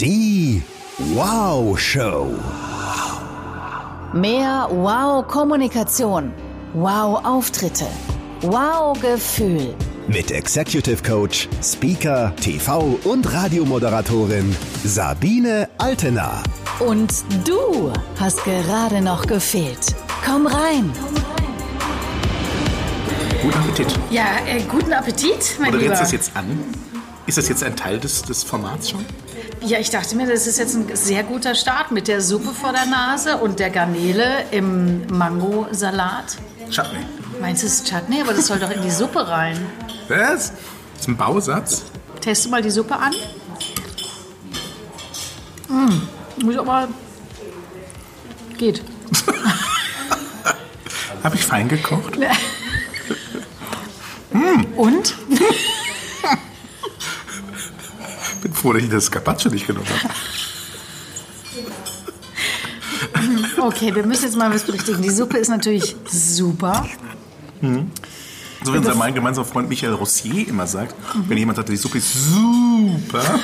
Die Wow Show. Mehr Wow-Kommunikation. Wow-Auftritte. Wow-Gefühl. Mit Executive Coach, Speaker, TV und Radiomoderatorin Sabine Altena. Und du hast gerade noch gefehlt. Komm rein. Guten Appetit. Ja, äh, guten Appetit, mein Oder Lieber. jetzt das jetzt an? Ist das jetzt ein Teil des, des Formats schon? Ja, ich dachte mir, das ist jetzt ein sehr guter Start mit der Suppe vor der Nase und der Garnele im Mangosalat. Chutney. Meinst du, es ist Chutney? Aber das soll doch in die Suppe rein. Was? Das ist ein Bausatz. Teste mal die Suppe an. Mm, muss aber... Geht. Habe ich fein gekocht? Und? Froh, dass ich das Carpaccio nicht genommen habe. Okay, wir müssen jetzt mal was berichtigen. Die Suppe ist natürlich super. So wie unser mein gemeinsamer Freund Michael Rossier immer sagt, wenn jemand sagt, die Suppe ist super,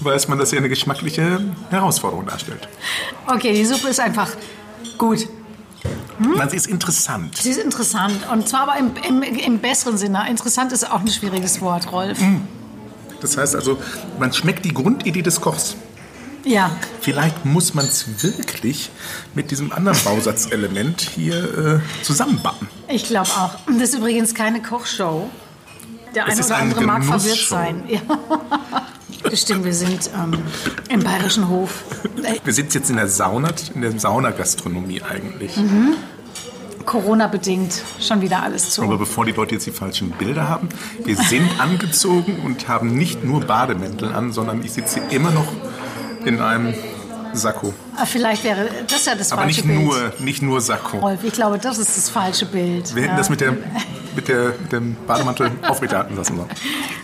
weiß man, dass sie eine geschmackliche Herausforderung darstellt. Okay, die Suppe ist einfach gut. Man, sie ist interessant. Sie ist interessant und zwar aber im, im, im besseren Sinne. Interessant ist auch ein schwieriges Wort, Rolf. Das heißt also, man schmeckt die Grundidee des Kochs. Ja, Vielleicht muss man es wirklich mit diesem anderen Bausatzelement hier äh, zusammenbappen. ich glaube auch. Das ist übrigens keine Kochshow. Der eine oder andere mag verwirrt sein. Ja. Das stimmt, wir sind ähm, im Bayerischen Hof. Äh, Wir sind jetzt in der Sauna, in der Saunagastronomie eigentlich. Corona-bedingt schon wieder alles zu. Aber bevor die Leute jetzt die falschen Bilder haben, wir sind angezogen und haben nicht nur Bademäntel an, sondern ich sitze immer noch in einem Sakko. Ah, Vielleicht wäre das ja das Aber falsche nicht Bild. nur, nicht nur Sakko. Rolf, ich glaube, das ist das falsche Bild. Wir hätten Ja. das mit, der, mit, der, mit dem Bademantel aufrechterhalten lassen sollen.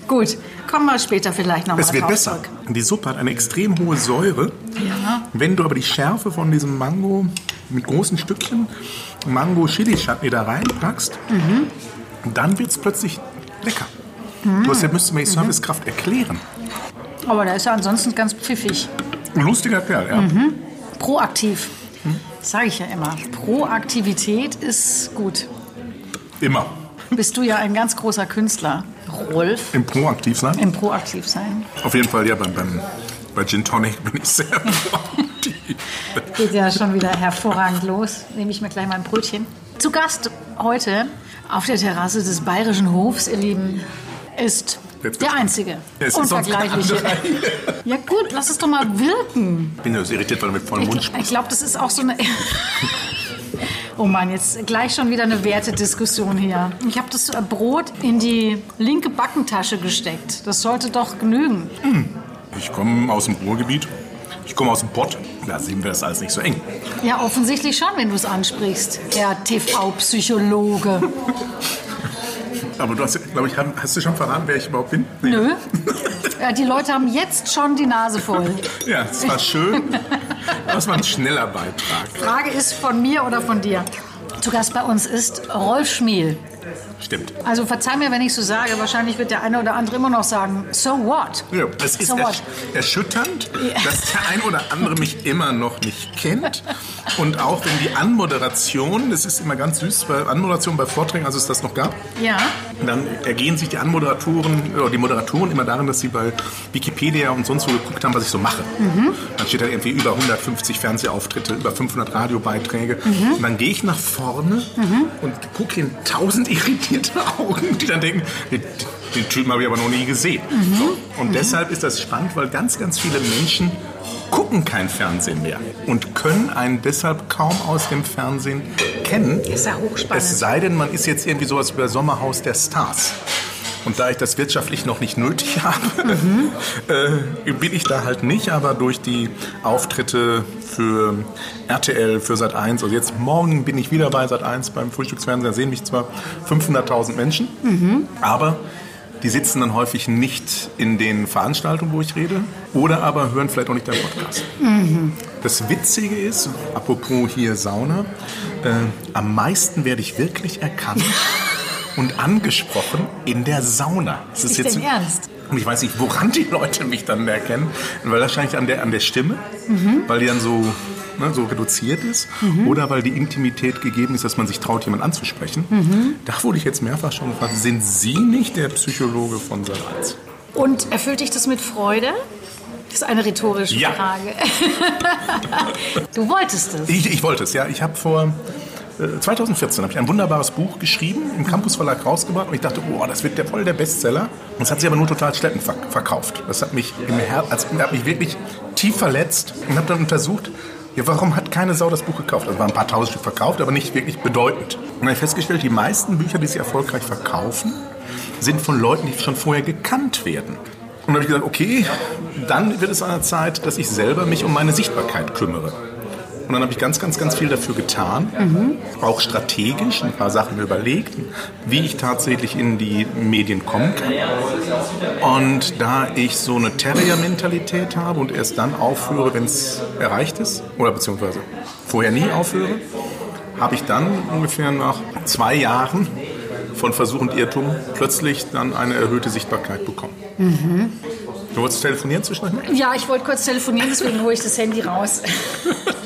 Gut, kommen wir später vielleicht nochmal Es wird drauf besser. zurück. Die Suppe hat eine extrem hohe Säure. Ja. Wenn du aber die Schärfe von diesem Mango mit großen Stückchen Mango-Chili-Chutney da reinpackst, dann wird es plötzlich lecker. Du hast ja, müsstest mir die Servicekraft erklären. Aber der ist ja ansonsten ganz pfiffig. Ein lustiger Kerl, ja. Proaktiv. Das sage ich ja immer. Proaktivität ist gut. Immer. Bist du ja ein ganz großer Künstler, Rolf, Im Proaktiv sein. im Proaktivsein. Auf jeden Fall, ja, beim, beim, bei Gin Tonic bin ich sehr proaktiv. Geht ja schon wieder hervorragend los. Nehme ich mir gleich mal ein Brötchen. Zu Gast heute auf der Terrasse des Bayerischen Hofs, ihr Lieben, ist der Einzige. Es kein Unvergleichliche. Ja gut, lass es doch mal wirken. Ich bin ja so irritiert, weil du mit vollem Mund Ich, sprichst. ich glaube, das ist auch so eine. Oh Mann, jetzt gleich schon wieder eine Wertediskussion hier. Ich habe das äh, Brot in die linke Backentasche gesteckt. Das sollte doch genügen. Ich komme aus dem Ruhrgebiet. Ich komme aus dem Pott. Da sehen wir das alles nicht so eng. Ja, offensichtlich schon, wenn du es ansprichst. Der TV-Psychologe. Aber du hast, glaube ich, hast du schon verraten, wer ich überhaupt bin? Nee. Nö. Ja, die Leute haben jetzt schon die Nase voll. Ja, es war schön. Es war ein schneller Beitrag. Frage ist von mir oder von dir. Zu Gast bei uns ist Rolf Schmiel. Stimmt. Also verzeih mir, wenn ich so sage. Wahrscheinlich wird der eine oder andere immer noch sagen, so what? Ja, es ist So what? ersch erschütternd, dass der ein oder andere mich immer noch nicht kennt. Und auch wenn die Anmoderation, das ist immer ganz süß, bei Anmoderation bei Vorträgen, als es das noch gab, Ja. dann ergehen sich die Anmoderatoren oder die Moderatoren immer darin, dass sie bei Wikipedia und sonst wo geguckt haben, was ich so mache. Dann steht da irgendwie über 150 Fernsehauftritte, über 500 Radiobeiträge. Und dann gehe ich nach vorne und gucke in tausend irritierte Augen, die dann denken, den, Typen habe ich aber noch nie gesehen. So. Und deshalb ist das spannend, weil ganz, ganz viele Menschen gucken kein Fernsehen mehr und können einen deshalb kaum aus dem Fernsehen kennen. Ist ja hochspannend. Es sei denn, man ist jetzt irgendwie sowas wie bei Sommerhaus der Stars. Und da ich das wirtschaftlich noch nicht nötig habe, äh, bin ich da halt nicht, aber durch die Auftritte für RTL, für Sat1, also jetzt morgen bin ich wieder bei Sat1 beim Frühstücksfernsehen, da sehen mich zwar 500.000 Menschen, aber die sitzen dann häufig nicht in den Veranstaltungen, wo ich rede, oder aber hören vielleicht auch nicht deinen Podcast. Das Witzige ist, apropos hier Sauna, äh, am meisten werde ich wirklich erkannt und angesprochen in der Sauna. Das Ist denn ernst? Und ich weiß nicht, woran die Leute mich dann erkennen. Weil wahrscheinlich an der, an der Stimme, weil die dann so, ne, so reduziert ist. Oder weil die Intimität gegeben ist, dass man sich traut, jemanden anzusprechen. Da wurde ich jetzt mehrfach schon gefragt, sind Sie nicht der Psychologe von Sat 1? Und erfüllt dich das mit Freude? Das ist eine rhetorische Ja. Frage. du wolltest es. Ich, ich wollte es, ja. Ich habe vor 2014 habe ich ein wunderbares Buch geschrieben, im Campus Verlag rausgebracht und ich dachte, oh, das wird der voll der Bestseller. Und es hat sich aber nur total schleppend ver verkauft. Das hat mich im Her also, hat mich wirklich tief verletzt und habe dann untersucht, ja, warum hat keine Sau das Buch gekauft? Also waren ein paar tausend Stück verkauft, aber nicht wirklich bedeutend. Und dann habe ich festgestellt, die meisten Bücher, die sie erfolgreich verkaufen, sind von Leuten, die schon vorher gekannt werden. Und dann habe ich gesagt, okay, dann wird es an der Zeit, dass ich selber mich um meine Sichtbarkeit kümmere. Und dann habe ich ganz, ganz, ganz viel dafür getan, auch strategisch ein paar Sachen überlegt, wie ich tatsächlich in die Medien kommen kann. Und da ich so eine Terrier-Mentalität habe und erst dann aufhöre, wenn es erreicht ist, oder beziehungsweise vorher nie aufhöre, habe ich dann ungefähr nach zwei Jahren von Versuch und Irrtum plötzlich dann eine erhöhte Sichtbarkeit bekommen. Du wolltest telefonieren zwischendurch? Ja, ich wollte kurz telefonieren, deswegen hole ich das Handy raus.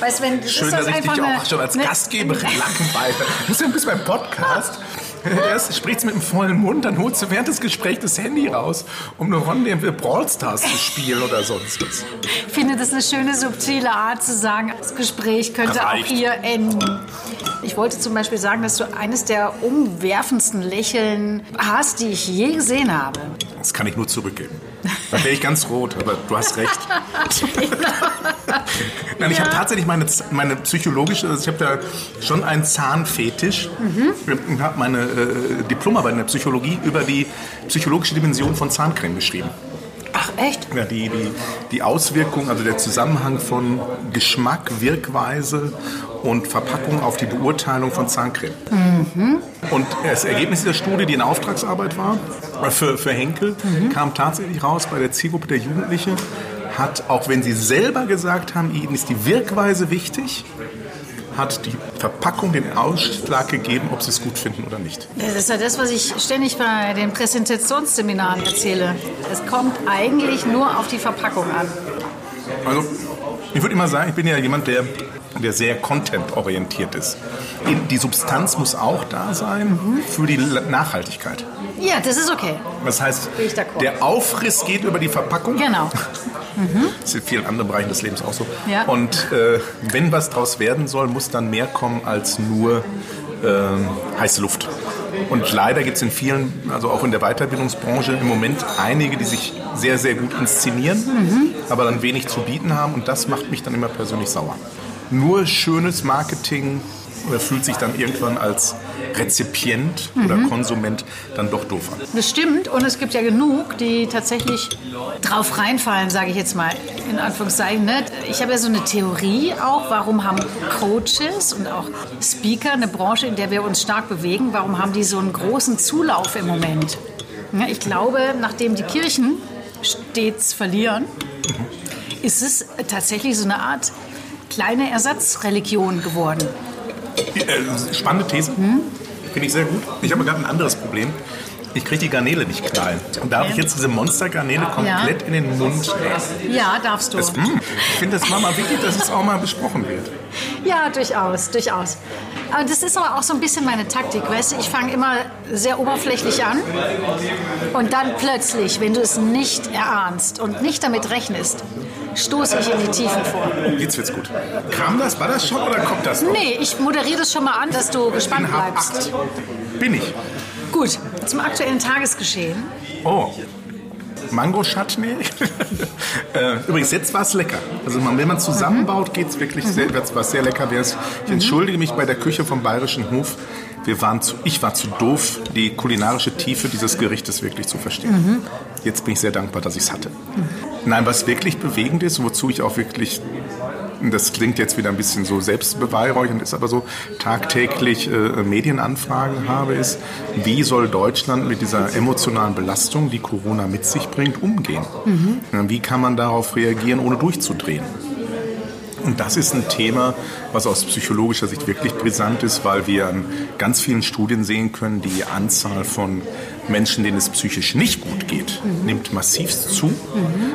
Weißt wenn das Schön, ist das dass ich dich einfach auch schon als eine- Gastgeberin langweile. Du bist ja ein bisschen beim Podcast. Erst sprichst du mit einem vollen Mund, dann holst du während des Gesprächs das Handy raus, um eine Runde in Brawl Stars zu spielen oder sonst was. Ich finde das eine schöne, subtile Art zu sagen, das Gespräch könnte Reicht. auch hier enden. Ich wollte zum Beispiel sagen, dass du eines der umwerfendsten Lächeln hast, die ich je gesehen habe. Das kann ich nur zurückgeben. Da wäre ich ganz rot, aber du hast recht. Nein, ich habe tatsächlich meine, meine psychologische, also ich habe da schon einen Zahnfetisch. Ich habe meine äh, Diplomarbeit in der Psychologie über die psychologische Dimension von Zahncreme geschrieben. Ach, echt? Ja, die, die, die Auswirkung, also der Zusammenhang von Geschmack, Wirkweise und Verpackung auf die Beurteilung von Zahncreme. Und das Ergebnis dieser Studie, die eine Auftragsarbeit war für, für Henkel, kam tatsächlich raus bei der Zielgruppe der Jugendlichen, hat, auch wenn sie selber gesagt haben, ihnen ist die Wirkweise wichtig, hat die Verpackung den Ausschlag gegeben, ob sie es gut finden oder nicht. Das ist ja das, was ich ständig bei den Präsentationsseminaren erzähle. Es kommt eigentlich nur auf die Verpackung an. Also, ich würde immer sagen, ich bin ja jemand, der, der sehr content-orientiert ist. Die Substanz muss auch da sein für die Nachhaltigkeit. Ja, das ist okay. Das heißt, der Aufriss geht über die Verpackung. Genau. Das ist in vielen anderen Bereichen des Lebens auch so. Ja. Und äh, wenn was draus werden soll, muss dann mehr kommen als nur ähm, heiße Luft. Und leider gibt es in vielen, also auch in der Weiterbildungsbranche im Moment einige, die sich sehr, sehr gut inszenieren, Mhm. aber dann wenig zu bieten haben. Und das macht mich dann immer persönlich sauer. Nur schönes Marketing äh, fühlt sich dann irgendwann als Rezipient oder Mhm. Konsument dann doch doof an. Das stimmt. Und es gibt ja genug, die tatsächlich drauf reinfallen, sage ich jetzt mal, in Anführungszeichen. Ne? Ich habe ja so eine Theorie auch, warum haben Coaches und auch Speaker, eine Branche, in der wir uns stark bewegen, warum haben die so einen großen Zulauf im Moment? Ich glaube, nachdem die Kirchen stets verlieren, ist es tatsächlich so eine Art kleine Ersatzreligion geworden. Äh, spannende These. Finde ich sehr gut. Ich habe gerade ein anderes Problem. Ich kriege die Garnele nicht knallen. Darf ich jetzt diese Monstergarnele komplett in den Mund? Ja, darfst du. Hm, ich finde das mal wichtig, dass es auch mal besprochen wird. Ja, durchaus, durchaus. Aber das ist aber auch so ein bisschen meine Taktik, weißt du? Ich fange immer sehr oberflächlich an und dann plötzlich, wenn du es nicht erahnst und nicht damit rechnest, stoße ich in die Tiefen vor. Jetzt wird's gut. Kam das? War das schon oder kommt das noch? Nee, ich moderiere das schon mal an, dass du gespannt In bleibst. 8. Bin ich. Gut, zum aktuellen Tagesgeschehen. Oh. Mango Chutney. Äh, Übrigens, jetzt war es lecker. Also man, wenn man zusammenbaut, geht es wirklich sehr, wird's was sehr lecker. Wär's. Ich entschuldige mich bei der Küche vom Bayerischen Hof. Wir waren zu, ich war zu doof, die kulinarische Tiefe dieses Gerichtes wirklich zu verstehen. Jetzt bin ich sehr dankbar, dass ich es hatte. Nein, was wirklich bewegend ist, wozu ich auch wirklich das klingt jetzt wieder ein bisschen so selbstbeweihräuchernd, ist aber so, tagtäglich äh, Medienanfragen habe, ist, wie soll Deutschland mit dieser emotionalen Belastung, die Corona mit sich bringt, umgehen? Ja, Wie kann man darauf reagieren, ohne durchzudrehen? Und das ist ein Thema, was aus psychologischer Sicht wirklich brisant ist, weil wir an ganz vielen Studien sehen können, die Anzahl von Menschen, denen es psychisch nicht gut geht, mhm. nimmt massivst zu. Mhm.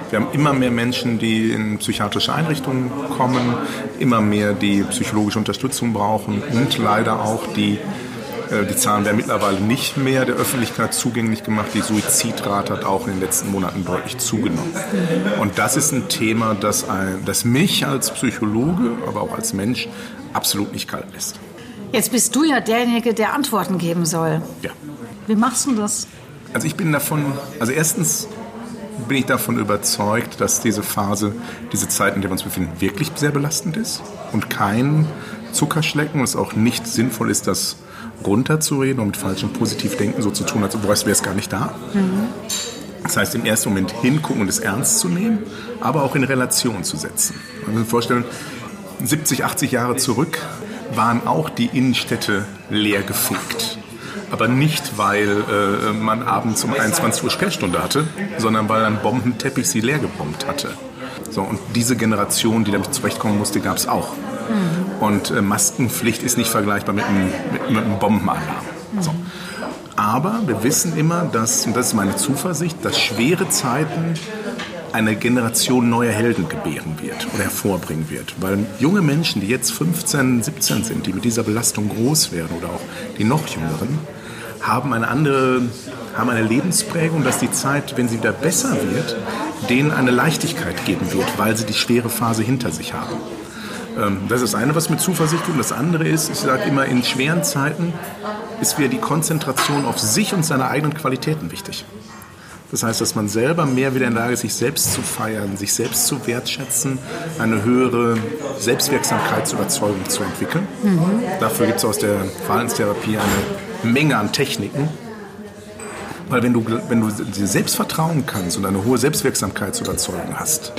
Wir haben immer mehr Menschen, die in psychiatrische Einrichtungen kommen, immer mehr, die psychologische Unterstützung brauchen und leider auch die die Zahlen werden mittlerweile nicht mehr der Öffentlichkeit zugänglich gemacht. Die Suizidrate hat auch in den letzten Monaten deutlich zugenommen. Und das ist ein Thema, das, ein, das mich als Psychologe, aber auch als Mensch absolut nicht kalt lässt. Jetzt bist du ja derjenige, der Antworten geben soll. Ja. Wie machst du das? Also ich bin davon, also erstens bin ich davon überzeugt, dass diese Phase, diese Zeit, in der wir uns befinden, wirklich sehr belastend ist und kein Zuckerschlecken und es auch nicht sinnvoll ist, das runterzureden und mit falschem Positivdenken so zu tun, als wäre es gar nicht da. Mhm. Das heißt, im ersten Moment hingucken und es ernst zu nehmen, aber auch in Relation zu setzen. Man muss sich vorstellen, 70, 80 Jahre zurück waren auch die Innenstädte leer gefegt. Aber nicht, weil äh, man abends um 21 Uhr Sperrstunde hatte, sondern weil ein Bombenteppich sie leer gebombt hatte. So, und diese Generation, die damit zurechtkommen musste, gab es auch. Mhm. Und äh, Maskenpflicht ist nicht vergleichbar mit einem, mit, mit einem Bombenalarm. Mhm. So. Aber wir wissen immer, dass, und das ist meine Zuversicht, dass schwere Zeiten eine Generation neuer Helden gebären wird oder hervorbringen wird. Weil junge Menschen, die jetzt 15, 17 sind, die mit dieser Belastung groß werden oder auch die noch jüngeren, haben eine andere, haben eine Lebensprägung, dass die Zeit, wenn sie wieder besser wird, denen eine Leichtigkeit geben wird, weil sie die schwere Phase hinter sich haben. Ähm, das ist das eine, was mit Zuversicht tut. Das andere ist, ich sage immer, in schweren Zeiten ist wieder die Konzentration auf sich und seine eigenen Qualitäten wichtig. Das heißt, dass man selber mehr wieder in der Lage ist, sich selbst zu feiern, sich selbst zu wertschätzen, eine höhere Selbstwirksamkeitsüberzeugung zu entwickeln. Mhm. Dafür gibt es aus der Verhaltenstherapie eine Menge an Techniken. Weil wenn du, wenn du dir selbst vertrauen kannst und eine hohe Selbstwirksamkeitsüberzeugung hast,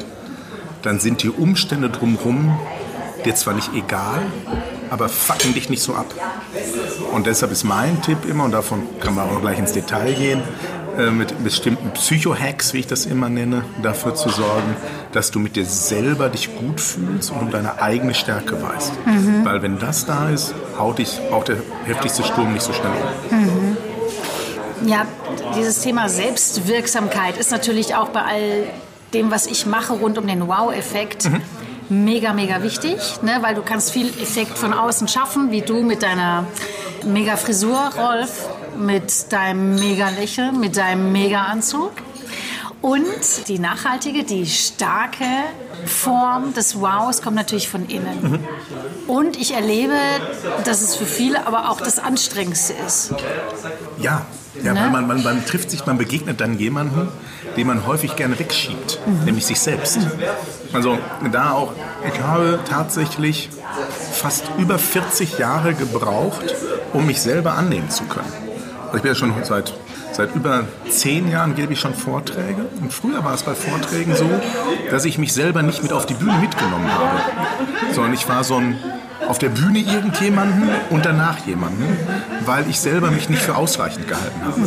dann sind die Umstände drumherum dir zwar nicht egal, aber fucken dich nicht so ab. Und deshalb ist mein Tipp immer, und davon kann man auch gleich ins Detail gehen, äh, mit bestimmten Psycho-Hacks, wie ich das immer nenne, dafür zu sorgen, dass du mit dir selber dich gut fühlst und um deine eigene Stärke weißt. Mhm. Weil wenn das da ist, haut dich auch der heftigste Sturm nicht so schnell um. Mhm. Ja, dieses Thema Selbstwirksamkeit ist natürlich auch bei all dem, was ich mache rund um den Wow-Effekt. Mhm mega, mega wichtig, ne? weil du kannst viel Effekt von außen schaffen, wie du mit deiner mega Frisur, Rolf, mit deinem mega Lächeln, mit deinem mega Anzug. Und die nachhaltige, die starke Form des Wows kommt natürlich von innen. Mhm. Und ich erlebe, dass es für viele aber auch das Anstrengendste ist. Ja, ja ne? man, man, man trifft sich, man begegnet dann jemanden, den man häufig gerne wegschiebt, mhm. nämlich sich selbst. Also da auch, ich habe tatsächlich fast über 40 Jahre gebraucht, um mich selber annehmen zu können. Also ich bin ja schon seit, seit über zehn Jahren gebe ich schon Vorträge. Und früher war es bei Vorträgen so, dass ich mich selber nicht mit auf die Bühne mitgenommen habe, sondern ich war so ein auf der Bühne irgendjemanden und danach jemanden, weil ich selber mich nicht für ausreichend gehalten habe.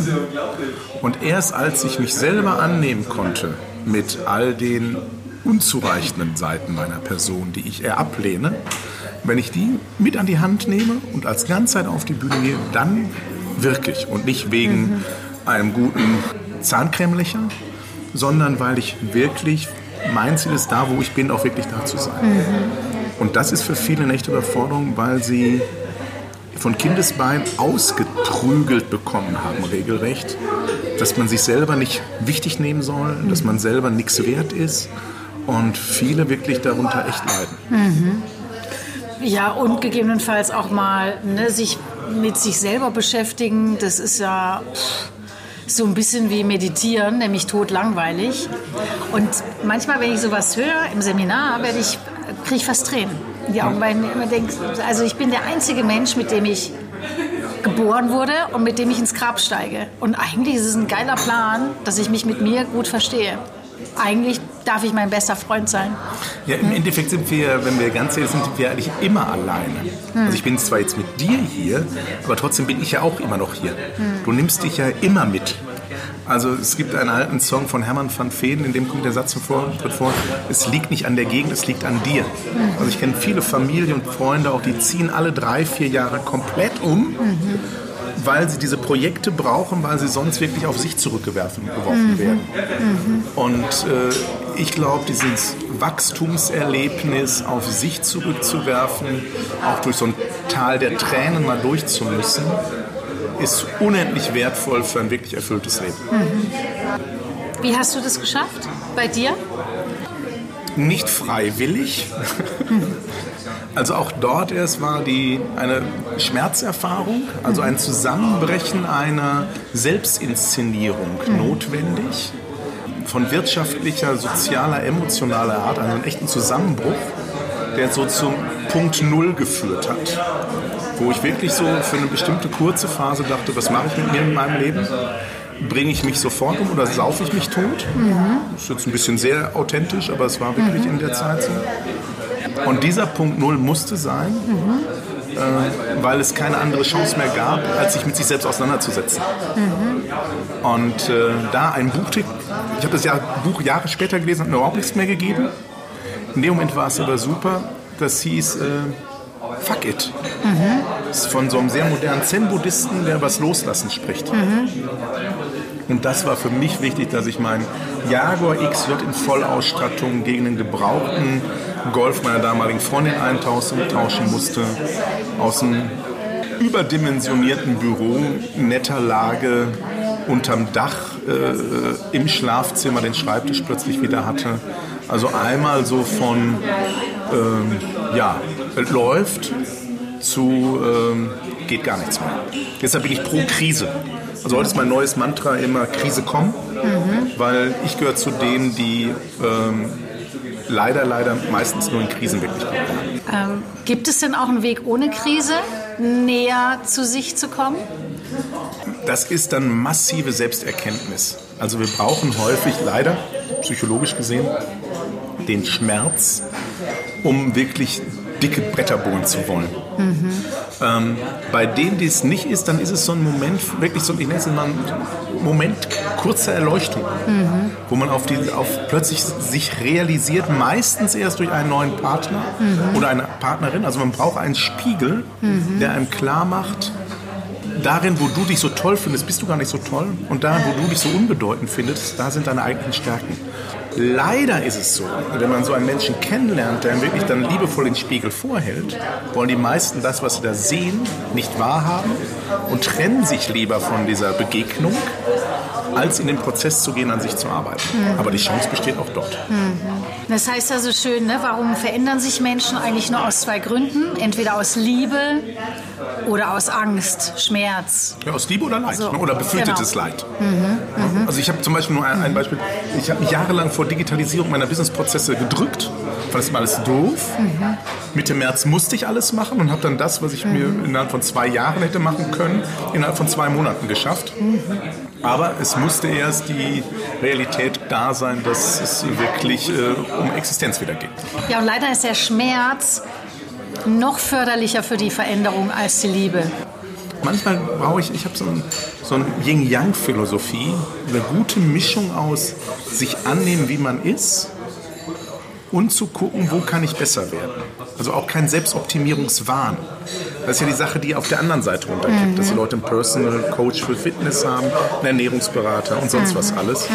Und erst als ich mich selber annehmen konnte mit all den unzureichenden Seiten meiner Person, die ich eher ablehne, wenn ich die mit an die Hand nehme und als Ganzheit auf die Bühne gehe, dann wirklich und nicht wegen mhm. einem guten Zahncremelächer, sondern weil ich wirklich mein Ziel ist, da wo ich bin, auch wirklich da zu sein. Mhm. Und das ist für viele eine echte Überforderung, weil sie von Kindesbein ausgetrügelt bekommen haben, regelrecht, dass man sich selber nicht wichtig nehmen soll, dass man selber nichts wert ist und viele wirklich darunter echt leiden. Mhm. Ja, und gegebenenfalls auch mal ne, sich mit sich selber beschäftigen, das ist ja so ein bisschen wie meditieren, nämlich totlangweilig. Und manchmal, wenn ich sowas höre im Seminar, werde ich kriege ich fast Tränen in die Augen, weil ich mir immer denke, also ich bin der einzige Mensch, mit dem ich geboren wurde und mit dem ich ins Grab steige. Und eigentlich ist es ein geiler Plan, dass ich mich mit mir gut verstehe. Eigentlich darf ich mein bester Freund sein. Ja, im hm? Endeffekt sind wir, wenn wir ganz ehrlich sind, sind wir eigentlich immer alleine. Hm. Also ich bin zwar jetzt mit dir hier, aber trotzdem bin ich ja auch immer noch hier. Hm. Du nimmst dich ja immer mit. Also es gibt einen alten Song von Hermann van Veen, in dem kommt der Satz vor, wird vor, es liegt nicht an der Gegend, es liegt an dir. Also ich kenne viele Familien und Freunde auch, die ziehen alle drei, vier Jahre komplett um, weil sie diese Projekte brauchen, weil sie sonst wirklich auf sich zurückgeworfen geworfen werden. Und äh, ich glaube, dieses Wachstumserlebnis auf sich zurückzuwerfen, auch durch so ein Tal der Tränen mal durchzumüssen, ist unendlich wertvoll für ein wirklich erfülltes Leben. Wie hast du das geschafft? Bei dir? Nicht freiwillig. Also auch dort erst war die eine Scherzerfahrung, also ein Zusammenbrechen einer Selbstinszenierung notwendig. Von wirtschaftlicher, sozialer, emotionaler Art, also einen echten Zusammenbruch, der so zum Punkt Null geführt hat. Wo ich wirklich so für eine bestimmte kurze Phase dachte, was mache ich mit mir in meinem Leben? Bringe ich mich sofort um oder saufe ich mich tot? Das ist jetzt ein bisschen sehr authentisch, aber es war wirklich in der Zeit so. Und dieser Punkt Null musste sein, äh, weil es keine andere Chance mehr gab, als sich mit sich selbst auseinanderzusetzen. Und äh, da ein Buchtipp, ich habe das Jahr, Buch Jahre später gelesen, hat mir überhaupt nichts mehr gegeben. In dem Moment war es aber super. Das hieß äh, Fuck It. Das ist von so einem sehr modernen Zen-Buddhisten, der das Loslassen spricht. Und das war für mich wichtig, dass ich meinen Jaguar XJ in Vollausstattung gegen einen gebrauchten Golf meiner damaligen Freundin eintauschen tauschen musste. Aus einem überdimensionierten Büro, netter Lage, unterm Dach, äh, im Schlafzimmer den Schreibtisch plötzlich wieder hatte. Also einmal so von, ähm, ja, läuft zu ähm, geht gar nichts mehr. Deshalb bin ich pro Krise. Also heute ist mein neues Mantra immer Krise kommen, weil ich gehöre zu denen, die ähm, leider, leider meistens nur in Krisen wirklich gut waren. Ähm, gibt es denn auch einen Weg ohne Krise, näher zu sich zu kommen? Das ist dann massive Selbsterkenntnis. Also wir brauchen häufig leider, psychologisch gesehen, den Schmerz, um wirklich dicke Bretter bohren zu wollen. Ähm, bei denen, die es nicht ist, dann ist es so ein Moment, wirklich so, ich nenne es mal einen Moment kurzer Erleuchtung, wo man auf die, auf plötzlich sich realisiert, meistens erst durch einen neuen Partner oder eine Partnerin. Also man braucht einen Spiegel, der einem klar macht, darin, wo du dich so toll findest, bist du gar nicht so toll. Und darin, wo du dich so unbedeutend findest, da sind deine eigenen Stärken. Leider ist es so, wenn man so einen Menschen kennenlernt, der ihm wirklich dann liebevoll den Spiegel vorhält, wollen die meisten das, was sie da sehen, nicht wahrhaben und trennen sich lieber von dieser Begegnung, als in den Prozess zu gehen, an sich zu arbeiten. Aber die Chance besteht auch dort. Das heißt also schön, ne? warum verändern sich Menschen eigentlich nur aus zwei Gründen? Entweder aus Liebe oder aus Angst, Schmerz. Ja, aus Liebe oder Leid So, ne? oder befürchtetes genau. Leid. Also ich habe zum Beispiel nur ein, ein Beispiel. Ich habe mich jahrelang vor Digitalisierung meiner Businessprozesse gedrückt. Fand das immer alles doof. Mitte März musste ich alles machen und habe dann das, was ich mir innerhalb von zwei Jahren hätte machen können, innerhalb von zwei Monaten geschafft. Aber es musste erst die Realität da sein, dass es wirklich äh, um Existenz wieder geht. Ja, und leider ist der Schmerz noch förderlicher für die Veränderung als die Liebe. Manchmal brauche ich, ich habe so, ein, so eine Yin-Yang-Philosophie, eine gute Mischung aus sich annehmen, wie man ist und zu gucken, wo kann ich besser werden. Also auch kein Selbstoptimierungswahn. Das ist ja die Sache, die auf der anderen Seite runterkippt, dass die Leute einen Personal Coach für Fitness haben, einen Ernährungsberater und sonst was alles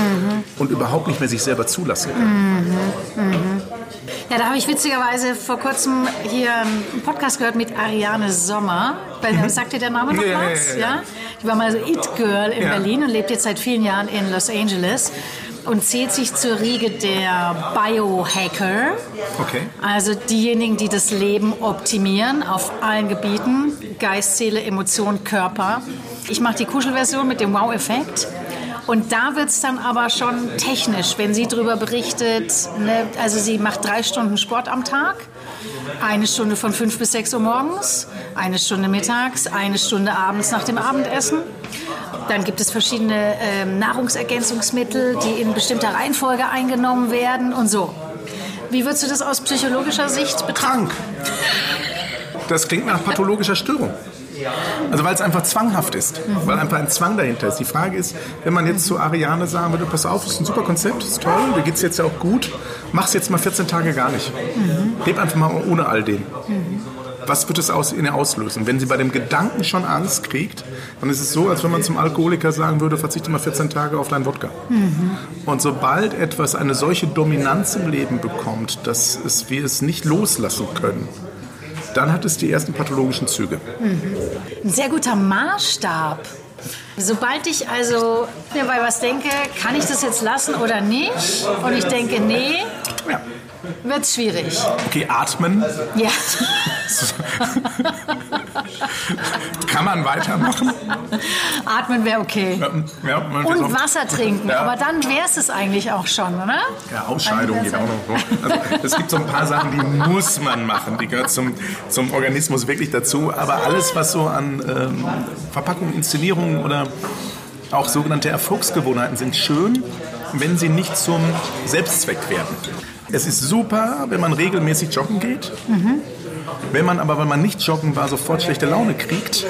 und überhaupt nicht mehr sich selber zulassen können. Ja, da habe ich witzigerweise vor kurzem hier einen Podcast gehört mit Ariane Sommer. Weil, Sagt dir der Name noch Ja, ja, was? ja, ja. Die war mal so It-Girl in Ja. Berlin und lebt jetzt seit vielen Jahren in Los Angeles und zählt sich zur Riege der Biohacker. Okay. Also diejenigen, die das Leben optimieren auf allen Gebieten, Geist, Seele, Emotion, Körper. Ich mache die Kuschelversion mit dem Wow-Effekt. Und da wird es dann aber schon technisch, wenn sie darüber berichtet. Ne? Also sie macht drei Stunden Sport am Tag, eine Stunde von fünf bis sechs Uhr morgens, eine Stunde mittags, eine Stunde abends nach dem Abendessen. Dann gibt es verschiedene ähm, Nahrungsergänzungsmittel, die in bestimmter Reihenfolge eingenommen werden und so. Wie würdest du das aus psychologischer Sicht betrachten? Krank. Das klingt nach pathologischer Störung. Also weil es einfach zwanghaft ist, weil einfach ein Zwang dahinter ist. Die Frage ist, wenn man jetzt zu Ariane sagen würde, pass auf, das ist ein super Konzept, ist toll, da geht es jetzt ja auch gut, mach's jetzt mal 14 Tage gar nicht. Leb einfach mal ohne all den. Was wird es aus, in ihr auslösen? Wenn sie bei dem Gedanken schon Angst kriegt, dann ist es so, als wenn man zum Alkoholiker sagen würde, verzichte mal 14 Tage auf deinen Wodka. Und sobald etwas eine solche Dominanz im Leben bekommt, dass es, wir es nicht loslassen können, dann hat es die ersten pathologischen Züge. Ein sehr guter Maßstab. Sobald ich also mir bei was denke, kann ich das jetzt lassen oder nicht? Und ich denke, nee, Ja. Wird schwierig. Okay, atmen. Ja. Kann man weitermachen? Atmen wäre okay. Ja, Und Wasser trinken. Ja. Aber dann wäre es es eigentlich auch schon, oder? Ja, Ausscheidung geht auch noch. so. Also, es gibt so ein paar Sachen, die muss man machen. Die gehört zum, zum Organismus wirklich dazu. Aber alles, was so an ähm, Verpackung, Inszenierung oder auch sogenannte Erfolgsgewohnheiten sind, schön, wenn sie nicht zum Selbstzweck werden. Es ist super, wenn man regelmäßig joggen geht. Wenn man aber, wenn man nicht joggen war, sofort schlechte Laune kriegt,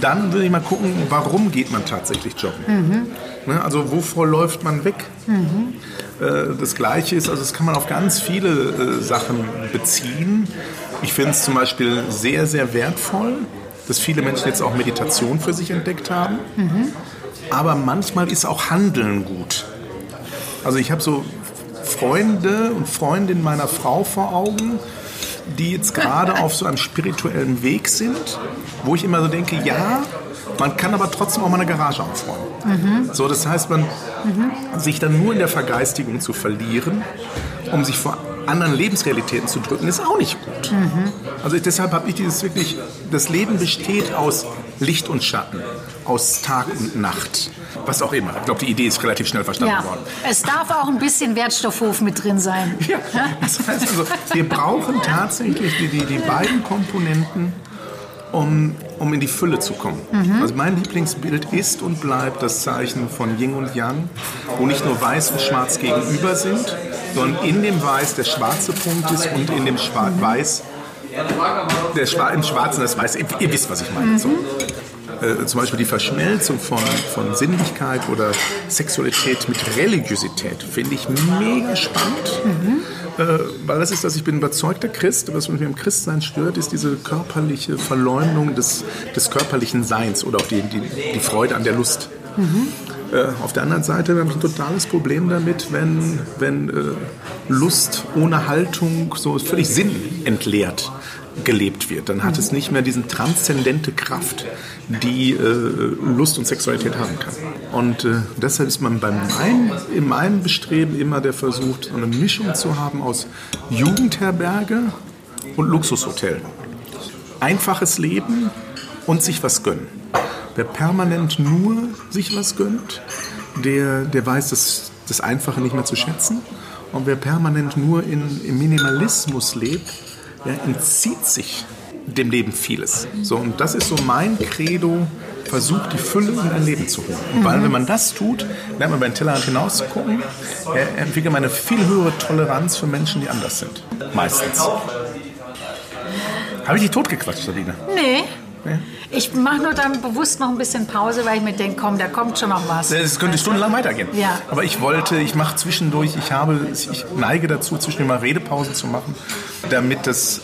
dann würde ich mal gucken, warum geht man tatsächlich joggen. Ne, also wovor läuft man weg? Äh, das Gleiche ist, also das kann man auf ganz viele äh, Sachen beziehen. Ich finde es zum Beispiel sehr, sehr wertvoll, dass viele Menschen jetzt auch Meditation für sich entdeckt haben. Aber manchmal ist auch Handeln gut. Also ich habe so Freunde und Freundinnen meiner Frau vor Augen, die jetzt gerade auf so einem spirituellen Weg sind, wo ich immer so denke, ja, man kann aber trotzdem auch mal eine Garage aufräumen. So, das heißt, man sich dann nur in der Vergeistigung zu verlieren, um sich vor anderen Lebensrealitäten zu drücken, ist auch nicht gut. Also ich, deshalb habe ich dieses wirklich, das Leben besteht aus Licht und Schatten, aus Tag und Nacht, was auch immer. Ich glaube, die Idee ist relativ schnell verstanden Ja. worden. Es darf auch ein bisschen Wertstoffhof mit drin sein. Ja, das heißt also, wir brauchen tatsächlich die, die, die beiden Komponenten, um, um in die Fülle zu kommen. Also mein Lieblingsbild ist und bleibt das Zeichen von Yin und Yang, wo nicht nur Weiß und Schwarz gegenüber sind, sondern in dem Weiß der schwarze Punkt ist und in dem Schwa Weiß der Schwa im Schwarzen das Weiß. Ihr, ihr wisst, was ich meine. So. Äh, zum Beispiel die Verschmelzung von, von Sinnlichkeit oder Sexualität mit Religiosität finde ich mega spannend. Äh, weil das ist, dass ich bin überzeugter Christ, was mich im Christsein stört, ist diese körperliche Verleumdung des, des körperlichen Seins oder auch die, die, die Freude an der Lust. Äh, auf der anderen Seite habe ich ein totales Problem damit, wenn, wenn äh, Lust ohne Haltung so völlig sinnentleert gelebt wird. Dann hat es nicht mehr diese transzendente Kraft, die äh, Lust und Sexualität haben kann. Und äh, deshalb ist man bei meinem, in meinem Bestreben immer der Versuch, so eine Mischung zu haben aus Jugendherberge und Luxushotel. Einfaches Leben und sich was gönnen. Wer permanent nur sich was gönnt, der, der weiß das, das Einfache nicht mehr zu schätzen. Und wer permanent nur in, im Minimalismus lebt, der entzieht sich dem Leben vieles. So, und das ist so mein Credo, versucht die Fülle in dein Leben zu holen. Und Weil wenn man das tut, lernt man über den Tellerrand hinaus zu gucken, er entwickelt man eine viel höhere Toleranz für Menschen, die anders sind. Meistens. Habe ich dich totgequatscht, Sabine? Nee. Nee. Ich mache nur dann bewusst noch ein bisschen Pause, weil ich mir denke, komm, da kommt schon noch was. Es könnte stundenlang weitergehen. Ja. Aber ich wollte, ich mache zwischendurch, ich habe, ich neige dazu, zwischendurch mal Redepausen zu machen, damit das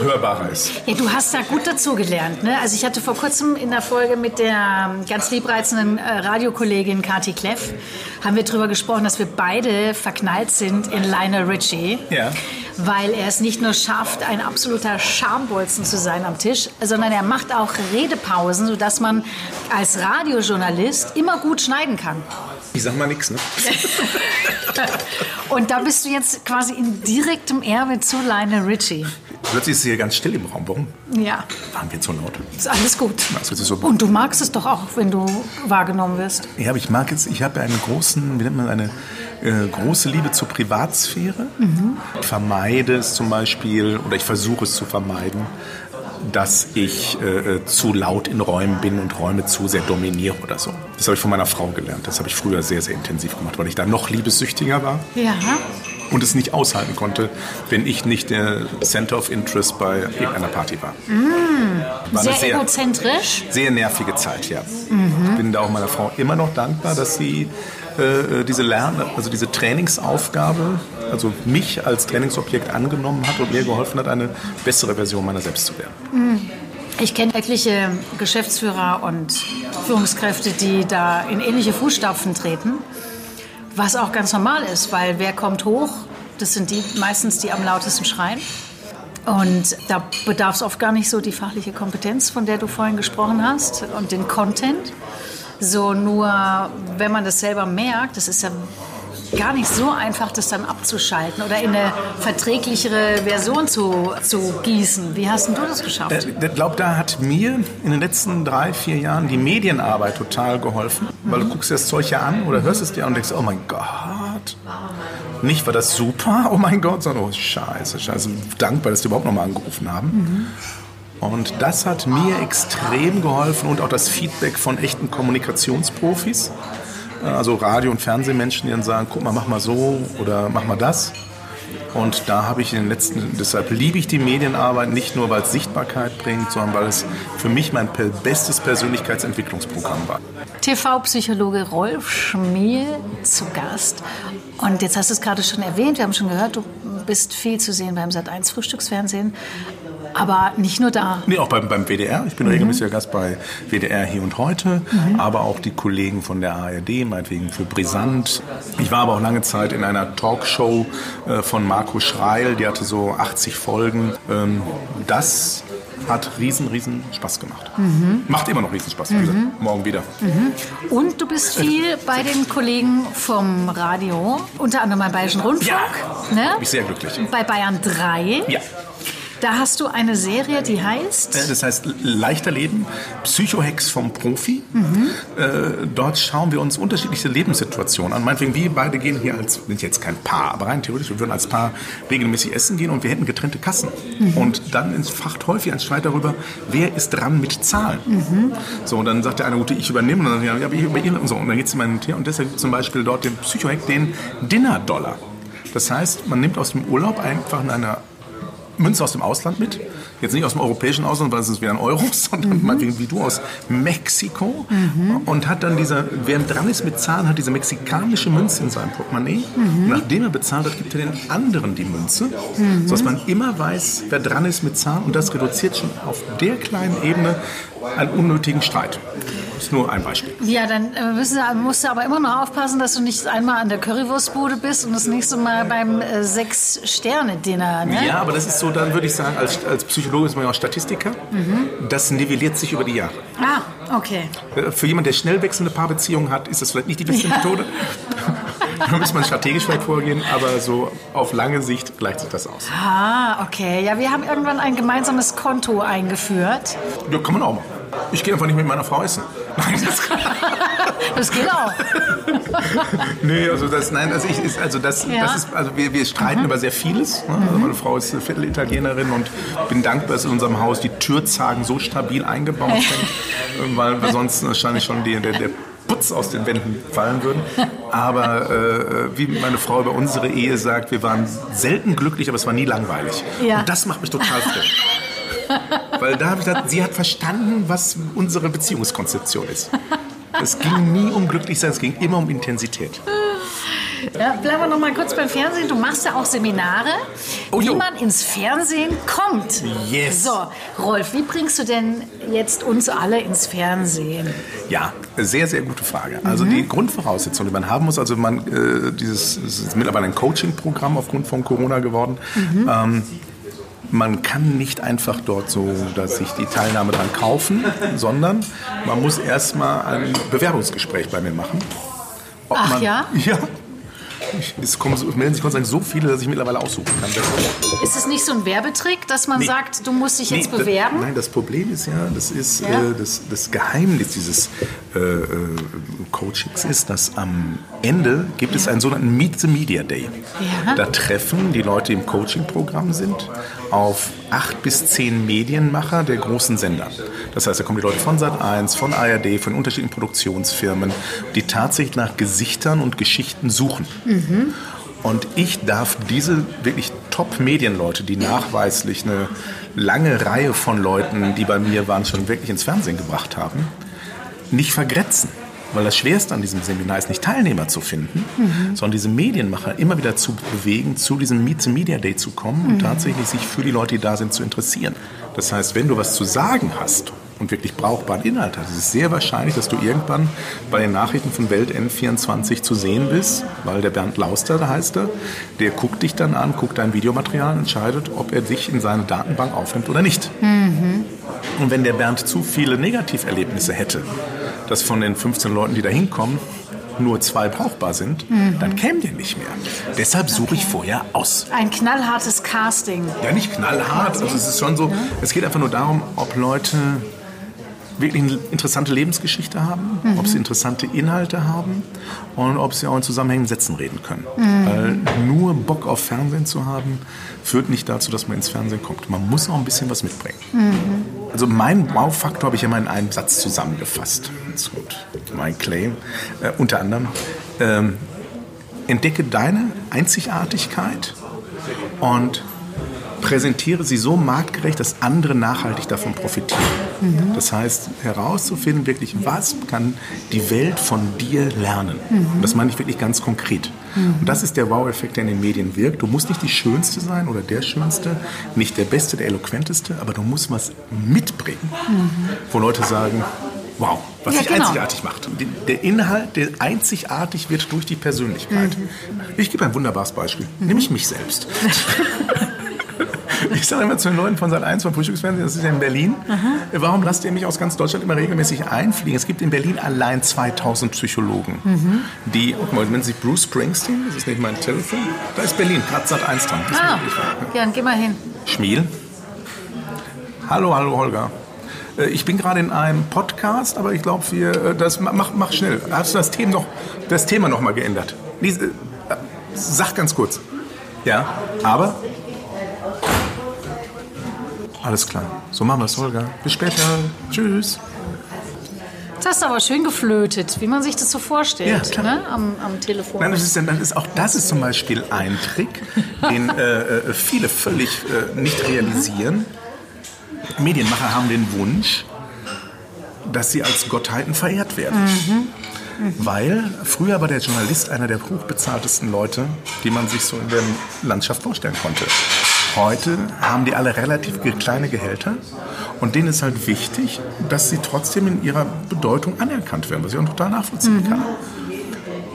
hörbarer ist. Ja, du hast da gut dazugelernt. Ne? Also ich hatte vor kurzem in der Folge mit der ähm, ganz liebreizenden äh, Radiokollegin Kati Kleff, haben wir darüber gesprochen, dass wir beide verknallt sind in Lionel Richie. Ja. Weil er es nicht nur schafft, ein absoluter Schambolzen zu sein am Tisch, sondern er macht auch Redepausen, sodass man als Radiojournalist immer gut schneiden kann. Ich sag mal nichts, ne? Und da bist du jetzt quasi in direktem Erbe zu Lionel Richie. Plötzlich ist es hier ganz still im Raum. Warum? Ja, Waren wir zu laut? ist alles gut. Also, ist so Und du magst es doch auch, wenn du wahrgenommen wirst. Ja, aber ich mag jetzt, ich habe einen großen, wie nennt man eine äh, große Liebe zur Privatsphäre. Ich vermeide es zum Beispiel, oder ich versuche es zu vermeiden, dass ich äh, zu laut in Räumen bin und Räume zu sehr dominiere oder so. Das habe ich von meiner Frau gelernt. Das habe ich früher sehr, sehr intensiv gemacht, weil ich da noch liebessüchtiger war. Ja. Und es nicht aushalten konnte, wenn ich nicht der Center of Interest bei irgendeiner Party war. War Sehr, sehr, egozentrisch. sehr nervige Zeit, ja. Ich bin da auch meiner Frau immer noch dankbar, dass sie äh, diese Lern also diese Trainingsaufgabe, also mich als Trainingsobjekt angenommen hat und mir geholfen hat, eine bessere Version meiner selbst zu werden. Ich kenne etliche Geschäftsführer und Führungskräfte, die da in ähnliche Fußstapfen treten, was auch ganz normal ist, weil wer kommt hoch? Das sind die meistens, die am lautesten schreien. Und da bedarf es oft gar nicht so die fachliche Kompetenz, von der du vorhin gesprochen hast, und den Content. So nur, wenn man das selber merkt, das ist ja gar nicht so einfach, das dann abzuschalten oder in eine verträglichere Version zu, zu gießen. Wie hast denn du das geschafft? Äh, Ich glaube, da hat mir in den letzten drei, vier Jahren die Medienarbeit total geholfen, weil du guckst dir das Zeug ja an oder hörst es dir an und denkst, oh mein Gott. Nicht war das super, oh mein Gott, sondern oh scheiße, scheiße. Dankbar, dass die überhaupt nochmal angerufen haben. Und das hat mir extrem geholfen und auch das Feedback von echten Kommunikationsprofis. Also Radio- und Fernsehmenschen, die dann sagen, guck mal, mach mal so oder mach mal das. Und da habe ich in den letzten, deshalb liebe ich die Medienarbeit nicht nur, weil es Sichtbarkeit bringt, sondern weil es für mich mein bestes Persönlichkeitsentwicklungsprogramm war. TV-Psychologe Rolf Schmiel zu Gast. Und jetzt hast du es gerade schon erwähnt, wir haben schon gehört, du bist viel zu sehen beim Sat1 Frühstücksfernsehen. Aber nicht nur da. Nee, auch beim, beim WDR. Ich bin regelmäßiger Gast bei WDR hier und heute, aber auch die Kollegen von der ARD, meinetwegen für Brisant. Ich war aber auch lange Zeit in einer Talkshow äh, von Marco Schreil, die hatte so 80 Folgen. Ähm, das hat riesen, riesen Spaß gemacht. Macht immer noch riesen Spaß. Gesagt, morgen wieder. Und du bist viel bei den Kollegen vom Radio, unter anderem beim Bayerischen Rundfunk. Ja, ne? bin ich sehr glücklich. Bei Bayern 3. Ja. Da hast du eine Serie, die heißt. Das heißt Leichter Leben, Psychohex vom Profi. Äh, dort schauen wir uns unterschiedliche Lebenssituationen an. Meinetwegen, wir beide gehen hier als, sind jetzt kein Paar, aber rein theoretisch, wir würden als Paar regelmäßig essen gehen und wir hätten getrennte Kassen. Und dann entfacht häufig ein Streit darüber, wer ist dran mit Zahlen. So, und dann sagt der eine Gute, ich übernehme. Und dann, ja, aber ich übernehme. Und so. Und dann geht es in meinen Thema. Und deshalb gibt es zum Beispiel dort den Psychohack, den Dinner-Dollar. Das heißt, man nimmt aus dem Urlaub einfach eine Münze aus dem Ausland mit. Jetzt nicht aus dem europäischen Ausland, weil es ist wieder ein Euro, sondern meinetwegen wie du aus Mexiko. Und hat dann dieser, wer dran ist mit Zahlen, hat diese mexikanische Münze in seinem Portemonnaie. Und nachdem er bezahlt hat, gibt er den anderen die Münze, sodass man immer weiß, wer dran ist mit Zahlen. Und das reduziert schon auf der kleinen Ebene einen unnötigen Streit. Das ist nur ein Beispiel. Ja, dann äh, müssen, musst du aber immer noch aufpassen, dass du nicht einmal an der Currywurstbude bist und das nächste Mal beim äh, Sechs-Sterne-Dinner. Ne? Ja, aber das ist so, dann würde ich sagen, als, als Psychologe ist man ja auch Statistiker. Das nivelliert sich über die Jahre. Ah, okay. Äh, Für jemanden, der schnell wechselnde Paarbeziehungen hat, ist das vielleicht nicht die beste Methode. da muss man strategisch vielleicht vorgehen, aber so auf lange Sicht gleicht sich das aus. Ah, okay. Ja, wir haben irgendwann ein gemeinsames Konto eingeführt. Ja, kann man auch machen. Ich gehe einfach nicht mit meiner Frau essen. Nein, das, Das geht auch. nee, also das, nein, also ich, ist, also das, Ja. das ist, also wir, wir streiten über sehr vieles. Ne? Also meine Frau ist Viertel-Italienerin und bin dankbar, dass in unserem Haus die Türzagen so stabil eingebaut sind, weil wir sonst wahrscheinlich schon die, der, der Putz aus den Wänden fallen würden. Aber äh, wie meine Frau über unsere Ehe sagt, wir waren selten glücklich, aber es war nie langweilig. Ja. Und das macht mich total frisch. Weil da habe ich gedacht, sie hat verstanden, was unsere Beziehungskonzeption ist. Es ging nie um Glücklichsein, es ging immer um Intensität. Ja, bleiben wir noch mal kurz beim Fernsehen. Du machst ja auch Seminare, Oh, wie man ins Fernsehen kommt. Yes. So, Rolf, wie bringst du denn jetzt uns alle ins Fernsehen? Ja, sehr, sehr gute Frage. Also die Grundvoraussetzung, die man haben muss, also man, äh, dieses es ist mittlerweile ein Coaching-Programm aufgrund von Corona geworden. Ähm, man kann nicht einfach dort so, dass sich die Teilnahme dran kaufen, sondern man muss erstmal ein Bewerbungsgespräch bei mir machen. Ob Ach man, ja? Ja. Es kommen, es melden sich Gott sei Dank so viele, dass ich mittlerweile aussuchen kann. Ist es nicht so ein Werbetrick, dass man Nee. sagt, du musst dich jetzt Nee, bewerben? Das, nein, das Problem ist ja, das ist Ja? Äh, das, das Geheimnis dieses äh, äh, Coachings ist, dass am Ende gibt es einen sogenannten Meet the Media Day. Ja. Da treffen die Leute, die im Coaching-Programm sind, auf acht bis zehn Medienmacher der großen Sender. Das heißt, da kommen die Leute von Sat1, von ARD, von unterschiedlichen Produktionsfirmen, die tatsächlich nach Gesichtern und Geschichten suchen. Und ich darf diese wirklich Top-Medienleute, die nachweislich eine lange Reihe von Leuten, die bei mir waren, schon wirklich ins Fernsehen gebracht haben, nicht vergrätzen. Weil das Schwerste an diesem Seminar ist nicht Teilnehmer zu finden, mhm. sondern diese Medienmacher immer wieder zu bewegen, zu diesem Meet the Media Day zu kommen mhm. und tatsächlich sich für die Leute, die da sind, zu interessieren. Das heißt, wenn du was zu sagen hast und wirklich brauchbaren Inhalt ist es sehr wahrscheinlich, dass du irgendwann bei den Nachrichten von Welt N24 zu sehen bist, weil der Bernd Lauster, da heißt er, der guckt dich dann an, guckt dein Videomaterial und entscheidet, ob er dich in seine Datenbank aufnimmt oder nicht. Mhm. Und wenn der Bernd zu viele Negativerlebnisse hätte, dass von den 15 Leuten, die da hinkommen, nur zwei brauchbar sind, mhm. dann kämen die nicht mehr. Deshalb suche ich vorher aus. Ein knallhartes Casting. Ja, nicht knallhart. Also es ist schon so, es geht einfach nur darum, ob Leute wirklich eine interessante Lebensgeschichte haben, mhm. ob sie interessante Inhalte haben und ob sie auch in zusammenhängenden Sätzen reden können. Mhm. Weil nur Bock auf Fernsehen zu haben, führt nicht dazu, dass man ins Fernsehen kommt. Man muss auch ein bisschen was mitbringen. Mhm. Also mein Wow-Faktor habe ich immer in einem Satz zusammengefasst. Das ist mein Claim. Äh, unter anderem, ähm, entdecke deine Einzigartigkeit und präsentiere sie so marktgerecht, dass andere nachhaltig davon profitieren. Mhm. Das heißt, herauszufinden wirklich, was kann die Welt von dir lernen. Mhm. Das meine ich wirklich ganz konkret. Mhm. Und das ist der Wow-Effekt, der in den Medien wirkt. Du musst nicht die Schönste sein oder der Schönste, nicht der Beste, der Eloquenteste, aber du musst was mitbringen, mhm. wo Leute sagen, wow, was ja, dich genau. einzigartig macht. Der Inhalt, der einzigartig wird durch die Persönlichkeit. Mhm. Ich gebe ein wunderbares Beispiel, mhm. nämlich mich selbst. Ich sage immer zu den Leuten von Sat 1 vom Frühstücksfernsehen, das ist ja in Berlin. Aha. Warum lasst ihr mich aus ganz Deutschland immer regelmäßig einfliegen? Es gibt in Berlin allein 2000 Psychologen, mhm. die, guck mal, nennen sich Bruce Springsteen, das ist nicht mein Telefon. Da ist Berlin, gerade Sat 1 dran. Ah, gern, geh mal hin. Schmiel. Hallo, hallo Holger. Äh, ich bin gerade in einem Podcast, aber ich glaube, wir, äh, das mach, mach schnell. Hast du das Thema noch, das Thema noch mal geändert? Äh, sag ganz kurz. Ja, aber alles klar. So machen wir es, Holger. Bis später. Tschüss. Das hast du aber schön geflötet, wie man sich das so vorstellt, ja, ne? am, am Telefon. Nein, das ist, das ist, auch das ist zum Beispiel ein Trick, den äh, äh, viele völlig äh, nicht realisieren. Medienmacher haben den Wunsch, dass sie als Gottheiten verehrt werden. Mhm. Mhm. Weil früher war der Journalist einer der hochbezahltesten Leute, die man sich so in der Landschaft vorstellen konnte. Heute haben die alle relativ kleine Gehälter und denen ist halt wichtig, dass sie trotzdem in ihrer Bedeutung anerkannt werden, was ich auch total nachvollziehen mhm. kann.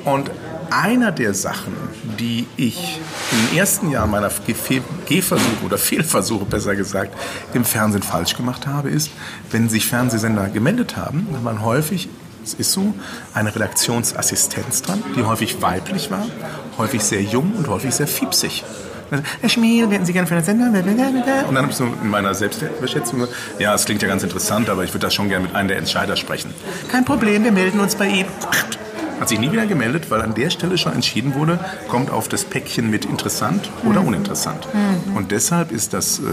Und einer der Sachen, die ich im ersten Jahr meiner Gehversuche oder Fehlversuche besser gesagt im Fernsehen falsch gemacht habe, ist, wenn sich Fernsehsender gemeldet haben, hat man häufig es ist so, eine Redaktionsassistenz dran, die häufig weiblich war, häufig sehr jung und häufig sehr fiepsig. Herr Schmiel, werden Sie gerne für den Sender? Und dann habe ich so in meiner Selbstüberschätzung ja, es klingt ja ganz interessant, aber ich würde da schon gerne mit einem der Entscheider sprechen. Kein Problem, wir melden uns bei Ihnen. Hat sich nie wieder gemeldet, weil an der Stelle schon entschieden wurde, kommt auf das Päckchen mit interessant oder uninteressant. Mhm. Und deshalb ist das... Äh,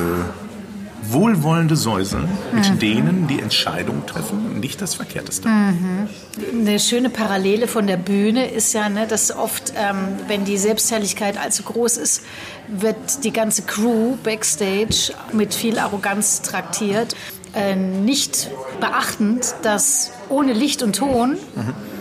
wohlwollende Säuseln, mit mhm. denen die Entscheidungen treffen, nicht das Verkehrteste. Mhm. Eine schöne Parallele von der Bühne ist ja, ne, dass oft, ähm, wenn die Selbstherrlichkeit allzu groß ist, wird die ganze Crew backstage mit viel Arroganz traktiert. Äh, nicht beachtend, dass ohne Licht und Ton mhm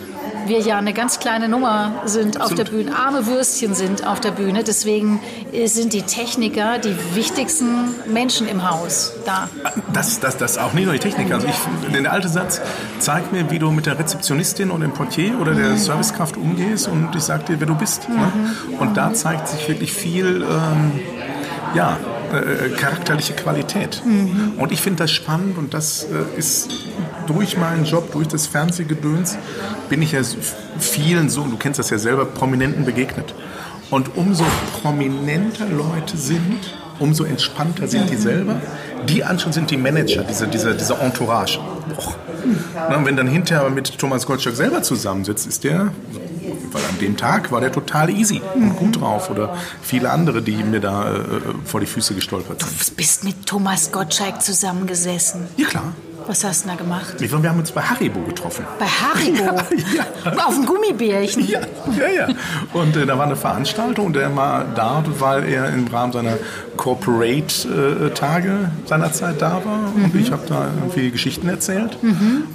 wir ja eine ganz kleine Nummer sind auf der Bühne, arme Würstchen sind auf der Bühne. Deswegen sind die Techniker die wichtigsten Menschen im Haus da. Das, das, das auch nicht nur die Techniker. Also ich, der alte Satz, zeig mir, wie du mit der Rezeptionistin und dem Portier oder der mhm. Servicekraft umgehst und ich sag dir, wer du bist. Ne? Mhm. Ne? Und da zeigt sich wirklich viel, ähm, ja, äh, charakterliche Qualität. Mhm. Und ich finde das spannend und das äh, ist durch meinen Job, durch das Fernsehgedöns, bin ich ja vielen so, du kennst das ja selber, Prominenten begegnet. Und umso prominenter Leute sind, umso entspannter sind die selber. Die anschauen sind die Manager, diese, diese, diese Entourage. Na, und wenn dann hinterher mit Thomas Gottschalk selber zusammensitzt, ist der, weil an dem Tag war der total easy und gut drauf. Oder viele andere, die mir da äh, vor die Füße gestolpert sind. Du bist mit Thomas Gottschalk zusammengesessen. Ja, klar. Was hast du da gemacht? Wir haben uns bei Haribo getroffen. Bei Haribo? Ja, ja. Auf dem Gummibärchen? Ja, ja, ja. Und äh, da war eine Veranstaltung und er war da, weil er im Rahmen seiner Corporate-Tage seinerzeit da war. Und ich habe da irgendwie Geschichten erzählt.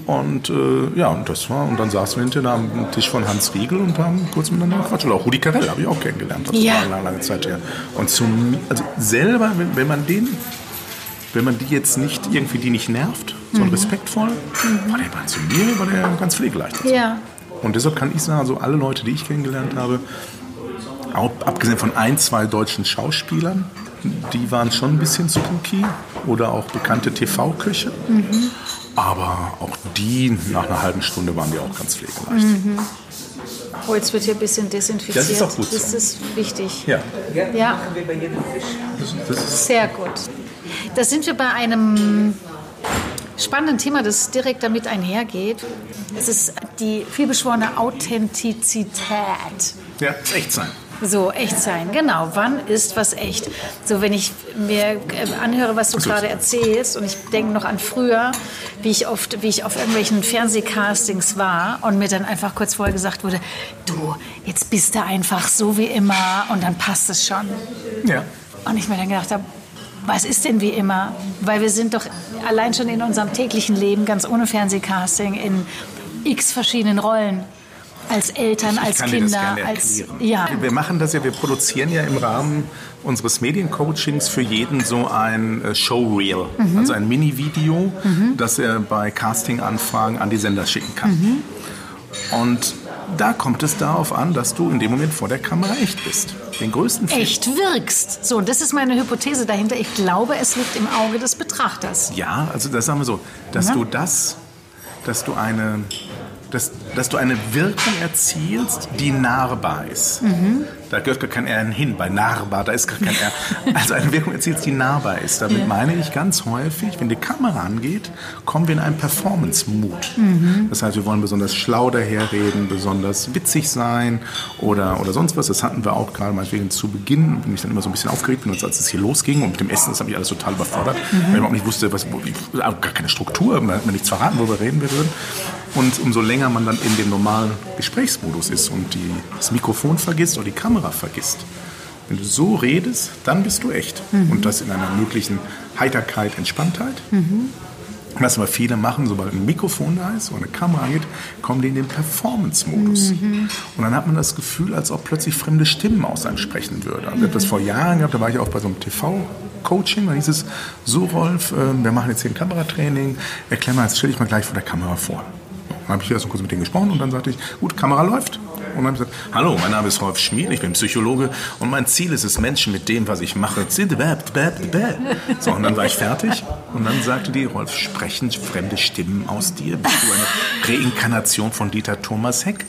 Und äh, ja, und das war, und dann saßen wir hinterher am Tisch von Hans Riegel und haben kurz miteinander gequatscht. Und auch Rudi Carell habe ich auch kennengelernt. Das Ja. war lange, lange Zeit her. Und zum, also selber, wenn, wenn man den wenn man die jetzt nicht irgendwie die nicht nervt, sondern respektvoll, war der mal zu mir, war der ganz pflegeleicht. Ja. Und deshalb kann ich sagen, also alle Leute, die ich kennengelernt habe, auch abgesehen von ein, zwei deutschen Schauspielern, die waren schon ein bisschen spooky oder auch bekannte TV-Köche. Aber auch die, nach einer halben Stunde waren die auch ganz pflegeleicht. Oh, jetzt wird hier ein bisschen desinfiziert. Das ist auch gut so. Das ist wichtig. Ja, Ja, das, das ist sehr gut. Da sind wir bei einem spannenden Thema, das direkt damit einhergeht. Es ist die vielbeschworene Authentizität. ja, echt sein. So, echt sein, genau. Wann ist was echt? So, wenn ich mir äh, anhöre, was du gerade erzählst und ich denke noch an früher, wie ich oft, wie ich auf irgendwelchen Fernsehcastings war und mir dann einfach kurz vorher gesagt wurde, du, jetzt bist du einfach so wie immer und dann passt es schon. Ja. Und ich mir dann gedacht habe, was ist denn wie immer? Weil wir sind doch allein schon in unserem täglichen Leben, ganz ohne Fernsehcasting, in x verschiedenen Rollen. Als Eltern, als Ich kann dir Kinder, das gerne als ja. Wir machen das ja, wir produzieren ja im Rahmen unseres Mediencoachings für jeden so ein äh, Showreel, Mhm. also ein Mini-Video, das er bei Casting-Anfragen an die Sender schicken kann. Mhm. Und da kommt es darauf an, dass du in dem Moment vor der Kamera echt bist. Den größten Fehler- echt wirkst. So, das ist meine Hypothese dahinter. Ich glaube, es liegt im Auge des Betrachters. Ja, also das sagen wir so, dass Ja. du das, dass du eine, dass, du eine Wirkung erzielst, die nahbar ist. Da gehört gar kein R hin, bei nahbar, da ist gar kein R. Also eine Wirkung erzielst, die nahbar ist. Damit meine ich ganz häufig, wenn die Kamera angeht, kommen wir in einen Performance-Mood. Das heißt, wir wollen besonders schlau daherreden, besonders witzig sein oder, oder sonst was. Das hatten wir auch gerade meinetwegen zu Beginn, bin ich dann immer so ein bisschen aufgeregt bin, als es hier losging und mit dem Essen, das hat mich alles total überfordert, weil ich überhaupt nicht wusste, was, auch gar keine Struktur, man hat mir nichts verraten, worüber reden wir würden. Und umso länger man dann in dem normalen Gesprächsmodus ist und die, das Mikrofon vergisst oder die Kamera vergisst, wenn du so redest, dann bist du echt. Und das in einer möglichen Heiterkeit, Entspanntheit. Was aber viele machen, sobald ein Mikrofon da ist oder eine Kamera angeht, kommen die in den Performance-Modus. Und dann hat man das Gefühl, als ob plötzlich fremde Stimmen aus einem sprechen würden. Also ich habe das vor Jahren gehabt, da war ich auch bei so einem TV-Coaching, da hieß es, so Rolf, äh, wir machen jetzt hier ein Kameratraining, erklär mal, jetzt stell dich mal gleich vor der Kamera vor. Dann habe ich erst kurz mit denen gesprochen und dann sagte ich, gut, Kamera läuft. Und dann habe ich gesagt, hallo, mein Name ist Rolf Schmied, ich bin Psychologe und mein Ziel ist es, Menschen mit dem, was ich mache, so, und dann war ich fertig und dann sagte die, Rolf, sprechen fremde Stimmen aus dir? Bist du eine Reinkarnation von Dieter Thomas Heck?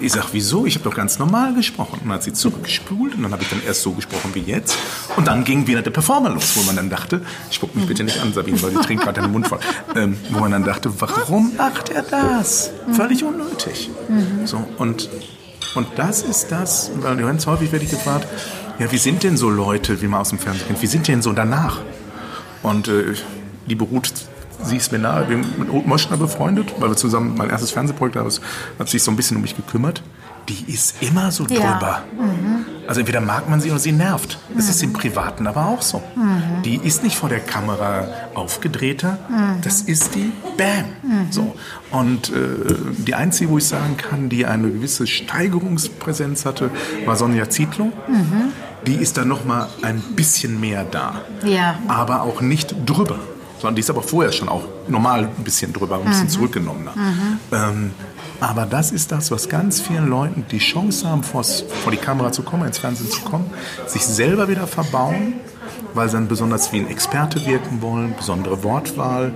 Ich sag, wieso? Ich habe doch ganz normal gesprochen. Und dann hat sie zurückgespult und dann habe ich dann erst so gesprochen wie jetzt. Und dann ging wieder der Performer los, wo man dann dachte, spuck mich bitte nicht an, Sabine, weil die trinkt gerade den Mund voll. Ähm, wo man dann dachte, warum macht er das? Völlig unnötig. So, und, und das ist das, weil ganz häufig werde ich gefragt, ja, wie sind denn so Leute, wie man aus dem Fernsehen kennt, wie sind denn so danach? Und äh, liebe Ruth, sie ist mir nahe, wir sind mit Ruth Moschner befreundet, weil wir zusammen mein erstes Fernsehprojekt haben, hat sich so ein bisschen um mich gekümmert. Die ist immer so Ja. drüber. Also entweder mag man sie oder sie nervt. Das ist im Privaten aber auch so. Die ist nicht vor der Kamera aufgedrehter, das ist die Bam. So. Und äh, die einzige, wo ich sagen kann, die eine gewisse Steigerungspräsenz hatte, war Sonja Zietlow. Die ist dann noch mal ein bisschen mehr da. Ja. Aber auch nicht drüber. Sondern die ist aber vorher schon auch normal ein bisschen drüber, ein bisschen zurückgenommener. Ähm, aber das ist das, was ganz vielen Leuten die Chance haben, vor die Kamera zu kommen, ins Fernsehen zu kommen, sich selber wieder verbauen, weil sie dann besonders wie ein Experte wirken wollen, besondere Wortwahl.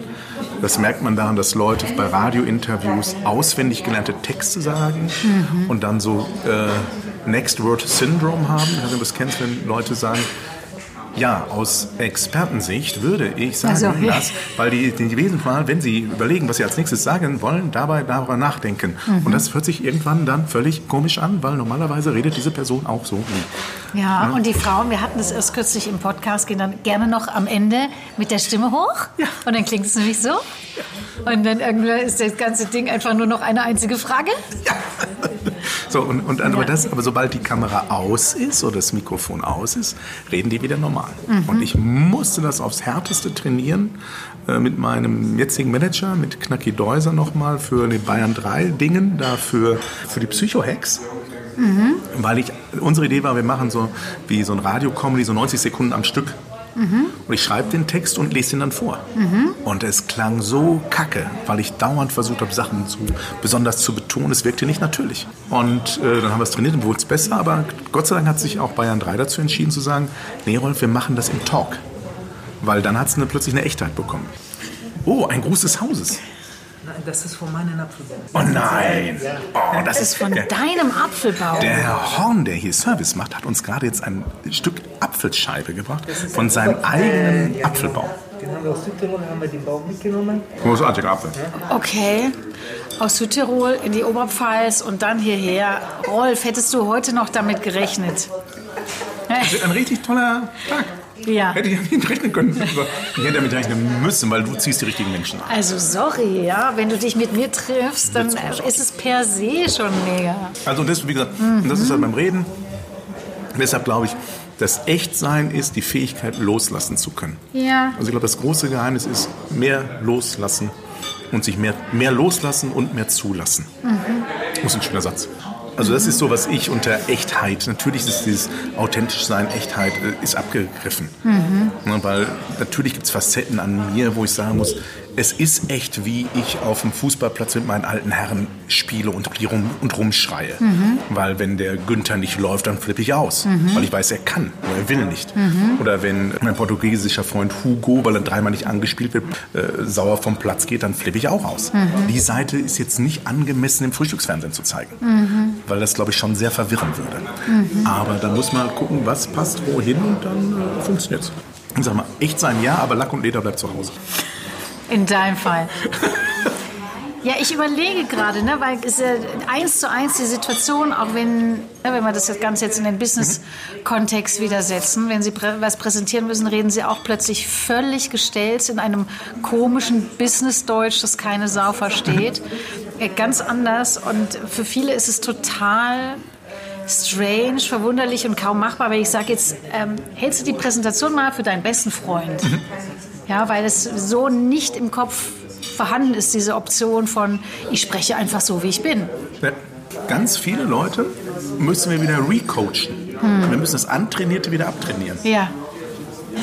Das merkt man daran, dass Leute bei Radiointerviews auswendig gelernte Texte sagen und dann so äh, Next Word Syndrome haben. Du das kennst, wenn Leute sagen, Ja, aus Expertensicht würde ich sagen, Also, ja. dass, weil die, die wesentlich mal, wenn sie überlegen, was sie als nächstes sagen wollen, dabei darüber nachdenken. Mhm. Und das hört sich irgendwann dann völlig komisch an, weil normalerweise redet diese Person auch so wie. Ja, und die Frauen, wir hatten das erst kürzlich im Podcast, gehen dann gerne noch am Ende mit der Stimme hoch. Ja. Und dann klingt es nämlich so. Und dann irgendwann ist das ganze Ding einfach nur noch eine einzige Frage. So, und, und aber, Ja. das, aber sobald die Kamera aus ist oder das Mikrofon aus ist, reden die wieder normal. Mhm. Und ich musste das aufs Härteste trainieren äh, mit meinem jetzigen Manager, mit Knacki Deuser nochmal für die Bayern 3 Dingen, dafür für die Psycho-Hacks. Mhm. Weil ich, unsere Idee war, wir machen so wie so ein Radio-Comedy, so 90 Sekunden am Stück. Mhm. Und ich schreibe den Text und lese ihn dann vor. Und es klang so kacke, weil ich dauernd versucht habe, Sachen zu, besonders zu betonen. Es wirkte nicht natürlich. Und äh, dann haben wir es trainiert und wurde es besser. Aber Gott sei Dank hat sich auch Bayern 3 dazu entschieden zu sagen, nee Rolf, wir machen das im Talk. Weil dann hat es plötzlich eine Echtheit bekommen. Oh, ein Gruß des Hauses. Nein, das ist von meinem Apfelbaum. Oh nein. Oh, das Das ist von der, deinem Apfelbaum. der Herr Horn, der hier Service macht, hat uns gerade jetzt ein Stück Apfelscheibe gebracht von seinem eigenen Apfelbaum. Den haben wir aus Südtirol, haben wir den Baum mitgenommen. Großartiger Apfel. Okay, aus Südtirol in die Oberpfalz und dann hierher. Rolf, hättest du heute noch damit gerechnet? Ein richtig toller Tag. Ja. Hätte ich nicht rechnen können. Ich hätte damit rechnen müssen, weil du ziehst die richtigen Menschen an. Also sorry, ja, wenn du dich mit mir triffst, dann ist es per se schon mega. Also das, wie gesagt, und das ist halt beim Reden. Deshalb glaube ich, das Echtsein ist die Fähigkeit, loslassen zu können. Ja. Also ich glaube, das große Geheimnis ist mehr loslassen und sich mehr, mehr loslassen und mehr zulassen. Das ist ein schöner Satz. Also das ist so, was ich unter Echtheit, natürlich ist dieses authentisch sein, Echtheit äh, ist abgegriffen. Ne, weil natürlich gibt es Facetten an mir, wo ich sagen muss, es ist echt, wie ich auf dem Fußballplatz mit meinen alten Herren spiele und, rum, und rumschreie. Weil wenn der Günther nicht läuft, dann flippe ich aus. Weil ich weiß, er kann, aber er will nicht. Oder wenn mein portugiesischer Freund Hugo, weil er dreimal nicht angespielt wird, äh, sauer vom Platz geht, dann flippe ich auch aus. Die Seite ist jetzt nicht angemessen im Frühstücksfernsehen zu zeigen. Weil das, glaube ich, schon sehr verwirren würde. Aber da muss man gucken, was passt wohin und dann äh, funktioniert es. Ich sag mal, echt sein ja, aber Lack und Leder bleibt zu Hause. In deinem Fall. Ja, ich überlege gerade, ne, weil es ist ja eins zu eins die Situation, auch wenn, ne, wenn wir das Ganze jetzt in den Business-Kontext wieder setzen, wenn Sie prä was präsentieren müssen, reden Sie auch plötzlich völlig gestellt in einem komischen Business-Deutsch, das keine Sau versteht. Ja, Ganz anders und für viele ist es total strange, verwunderlich und kaum machbar, wenn ich sage jetzt, ähm, hältst du die Präsentation mal für deinen besten Freund? Ja, weil es so nicht im Kopf vorhanden ist, diese Option von, ich spreche einfach so, wie ich bin. Ja, ganz viele Leute müssen wir wieder recoachen. Wir müssen das Antrainierte wieder abtrainieren. Ja.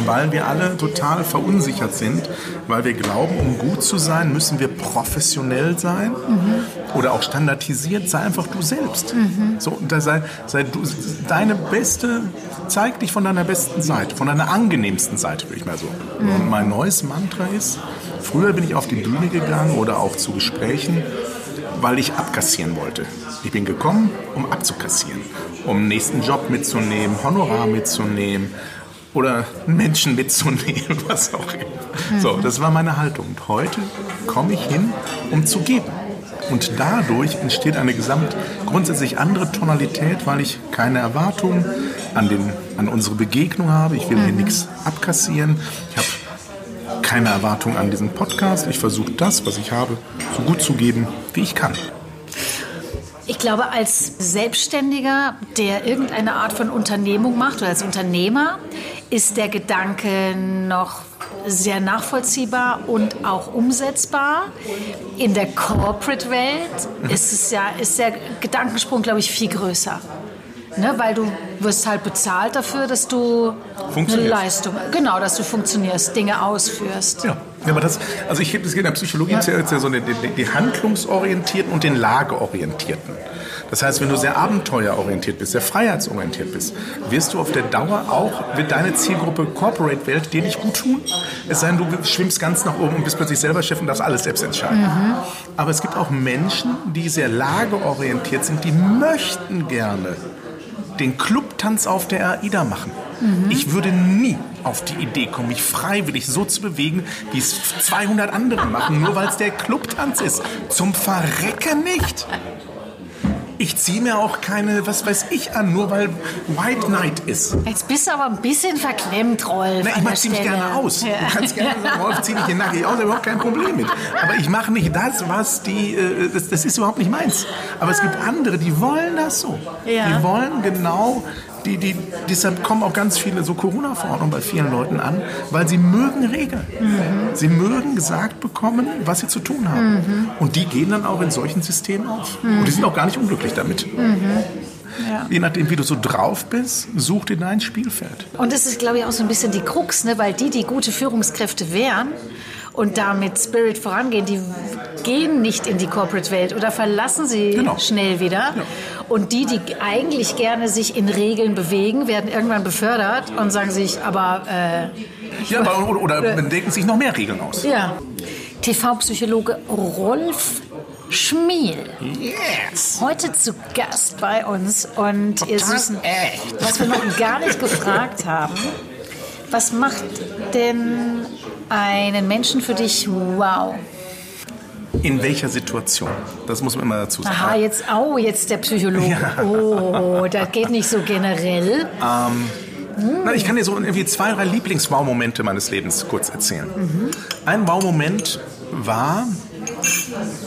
Weil wir alle total verunsichert sind, weil wir glauben, um gut zu sein, müssen wir professionell sein oder auch standardisiert. Sei einfach du selbst. So, und da sei, sei du, deine beste, zeig dich von deiner besten Seite, von deiner angenehmsten Seite, würde ich mal so. Und mein neues Mantra ist, früher bin ich auf die Bühne gegangen oder auch zu Gesprächen, weil ich abkassieren wollte. Ich bin gekommen, um abzukassieren, um nächsten Job mitzunehmen, Honorar mitzunehmen oder Menschen mitzunehmen, was auch immer. So, das war meine Haltung. Und heute komme ich hin, um zu geben. Und dadurch entsteht eine gesamt grundsätzlich andere Tonalität, weil ich keine Erwartungen an, den, an unsere Begegnung habe. Ich will hier nichts abkassieren. Ich habe keine Erwartung an diesen Podcast. Ich versuche das, was ich habe, so gut zu geben, wie ich kann. Ich glaube, als Selbstständiger, der irgendeine Art von Unternehmung macht oder als Unternehmer, ist der Gedanke noch sehr nachvollziehbar und auch umsetzbar. In der Corporate-Welt ist, es ja, ist der Gedankensprung, glaube ich, viel größer. Ne, weil du wirst halt bezahlt dafür, dass du eine. Leistung, genau, dass du funktionierst, Dinge ausführst. Ja, ja aber das, also ich, es geht in der Psychologie ja. ja, ja so die, die, die handlungsorientierten und den lageorientierten. Das heißt, wenn du sehr abenteuerorientiert bist, sehr freiheitsorientiert bist, wirst du auf der Dauer auch, wird deine Zielgruppe Corporate-Welt dir nicht gut tun. Es sei denn, du schwimmst ganz nach oben und bist plötzlich selber Chef und darfst alles selbst entscheiden. Mhm. Aber es gibt auch Menschen, die sehr lageorientiert sind, die möchten gerne den Clubtanz auf der AIDA machen. Ich würde nie auf die Idee kommen, mich freiwillig so zu bewegen, wie es 200 andere machen, nur weil es der Clubtanz ist. Zum Verrecken nicht. Ich ziehe mir auch keine, was weiß ich, an, nur weil White Knight ist. Jetzt bist du aber ein bisschen verklemmt, Rolf. Na, ich mach der ziemlich gerne aus. Ja. Du kannst gerne sagen, Rolf, zieh dich hier nackig aus, da überhaupt kein Problem mit. Aber ich mache nicht das, was die, äh, das, das ist überhaupt nicht meins. Aber es gibt andere, die wollen das so. Ja. Die wollen genau, die, die, deshalb kommen auch ganz viele so Corona-Verordnungen bei vielen Leuten an, weil sie mögen Regeln. Sie mögen gesagt bekommen, was sie zu tun haben. Und die gehen dann auch in solchen Systemen auf. Und die sind auch gar nicht unglücklich damit. Je nachdem, wie du so drauf bist, such dir dein Spielfeld. Und das ist, glaube ich, auch so ein bisschen die Krux, ne? weil die, die gute Führungskräfte wären und damit Spirit vorangehen, die gehen nicht in die Corporate-Welt oder verlassen sie Genau. schnell wieder. Und die, die eigentlich gerne sich in Regeln bewegen, werden irgendwann befördert und sagen sich, aber äh, Ja, aber, oder, oder denken sich noch mehr Regeln aus. ja. TV-Psychologe Rolf Schmiel. Yes! Heute zu Gast bei uns und ihr Süßen, was wir noch gar nicht gefragt haben, was macht denn einen Menschen für dich wow? In welcher Situation? Das muss man immer dazu sagen. Aha, jetzt, oh, jetzt der Psychologe. Oh, das geht nicht so generell. Na, ich kann dir so irgendwie zwei, drei Lieblings-Wow-Momente meines Lebens kurz erzählen. Ein Wow-Moment war,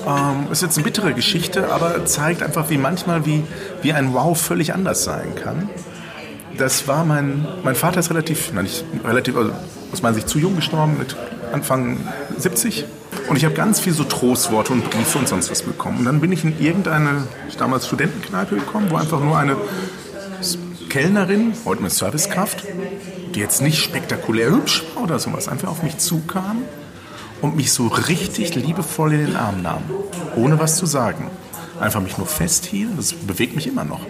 ähm, ist jetzt eine bittere Geschichte, aber zeigt einfach, wie manchmal wie, wie ein Wow völlig anders sein kann. Das war mein, mein Vater ist relativ, nein, nicht relativ, also aus meiner Sicht zu jung gestorben, mit Anfang 70. Und ich habe ganz viel so Trostworte und Briefe und sonst was bekommen. Und dann bin ich in irgendeine, damals Studentenkneipe gekommen, wo einfach nur eine Kellnerin, heute eine Servicekraft, die jetzt nicht spektakulär hübsch war oder sowas, einfach auf mich zukam und mich so richtig liebevoll in den Arm nahm, ohne was zu sagen. Einfach mich nur festhielt, das bewegt mich immer noch.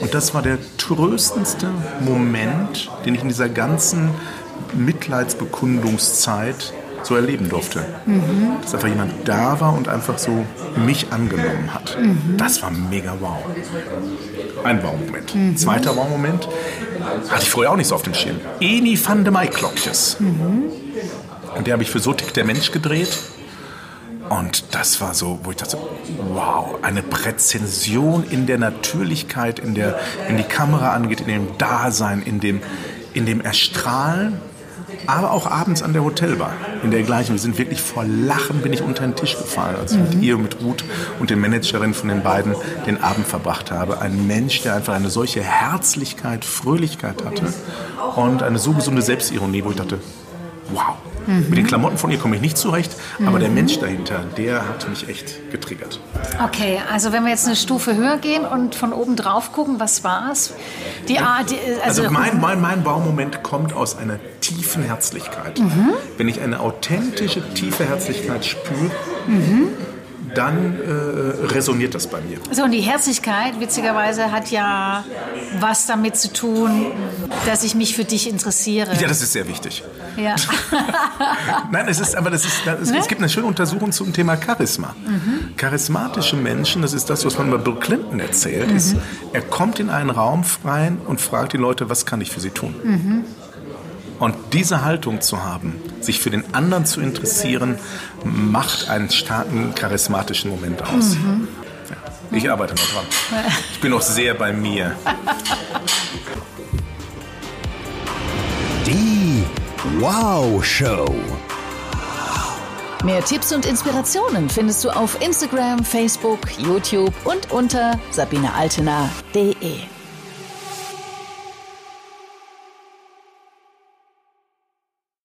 Und das war der tröstendste Moment, den ich in dieser ganzen Mitleidsbekundungszeit so erleben durfte. Dass einfach jemand da war und einfach so mich angenommen hat. Das war mega wow. Ein Wow-Moment. Zweiter Wow-Moment hatte ich vorher auch nicht so auf dem Schirm. Eni van de Maiklokjes. Und der habe ich für So tickt der Mensch gedreht. Und das war so, wo ich dachte, wow, eine Präzision in der Natürlichkeit, in der, wenn die Kamera angeht, in dem Dasein, in dem, in dem Erstrahlen, aber auch abends an der Hotelbar, in der gleichen. Wir sind wirklich vor Lachen, bin ich unter den Tisch gefallen, als ich mit ihr, mit Ruth und den Managerin von den beiden den Abend verbracht habe. Ein Mensch, der einfach eine solche Herzlichkeit, Fröhlichkeit hatte und eine so gesunde Selbstironie, wo ich dachte, wow. Mit den Klamotten von ihr komme ich nicht zurecht, aber der Mensch dahinter, der hat mich echt getriggert. Okay, also wenn wir jetzt eine Stufe höher gehen und von oben drauf gucken, was war's? Die Art, die, also, Also mein, mein, mein Baumoment kommt aus einer tiefen Herzlichkeit. Wenn ich eine authentische, tiefe Herzlichkeit spüre, dann äh, resoniert das bei mir. So, und die Herzlichkeit, witzigerweise, hat ja was damit zu tun, dass ich mich für dich interessiere. Ja, das ist sehr wichtig. Ja. Nein, es ist, aber das ist, das Ne? es gibt eine schöne Untersuchung zum Thema Charisma. Charismatische Menschen, das ist das, was man bei Bill Clinton erzählt, ist, er kommt in einen Raum rein und fragt die Leute, was kann ich für sie tun? Und diese Haltung zu haben, sich für den anderen zu interessieren, macht einen starken charismatischen Moment aus. Ja, ich arbeite noch dran. Ich bin noch sehr bei mir. Die Wow Show. Mehr Tipps und Inspirationen findest du auf Instagram, Facebook, YouTube und unter sabinealtener.de.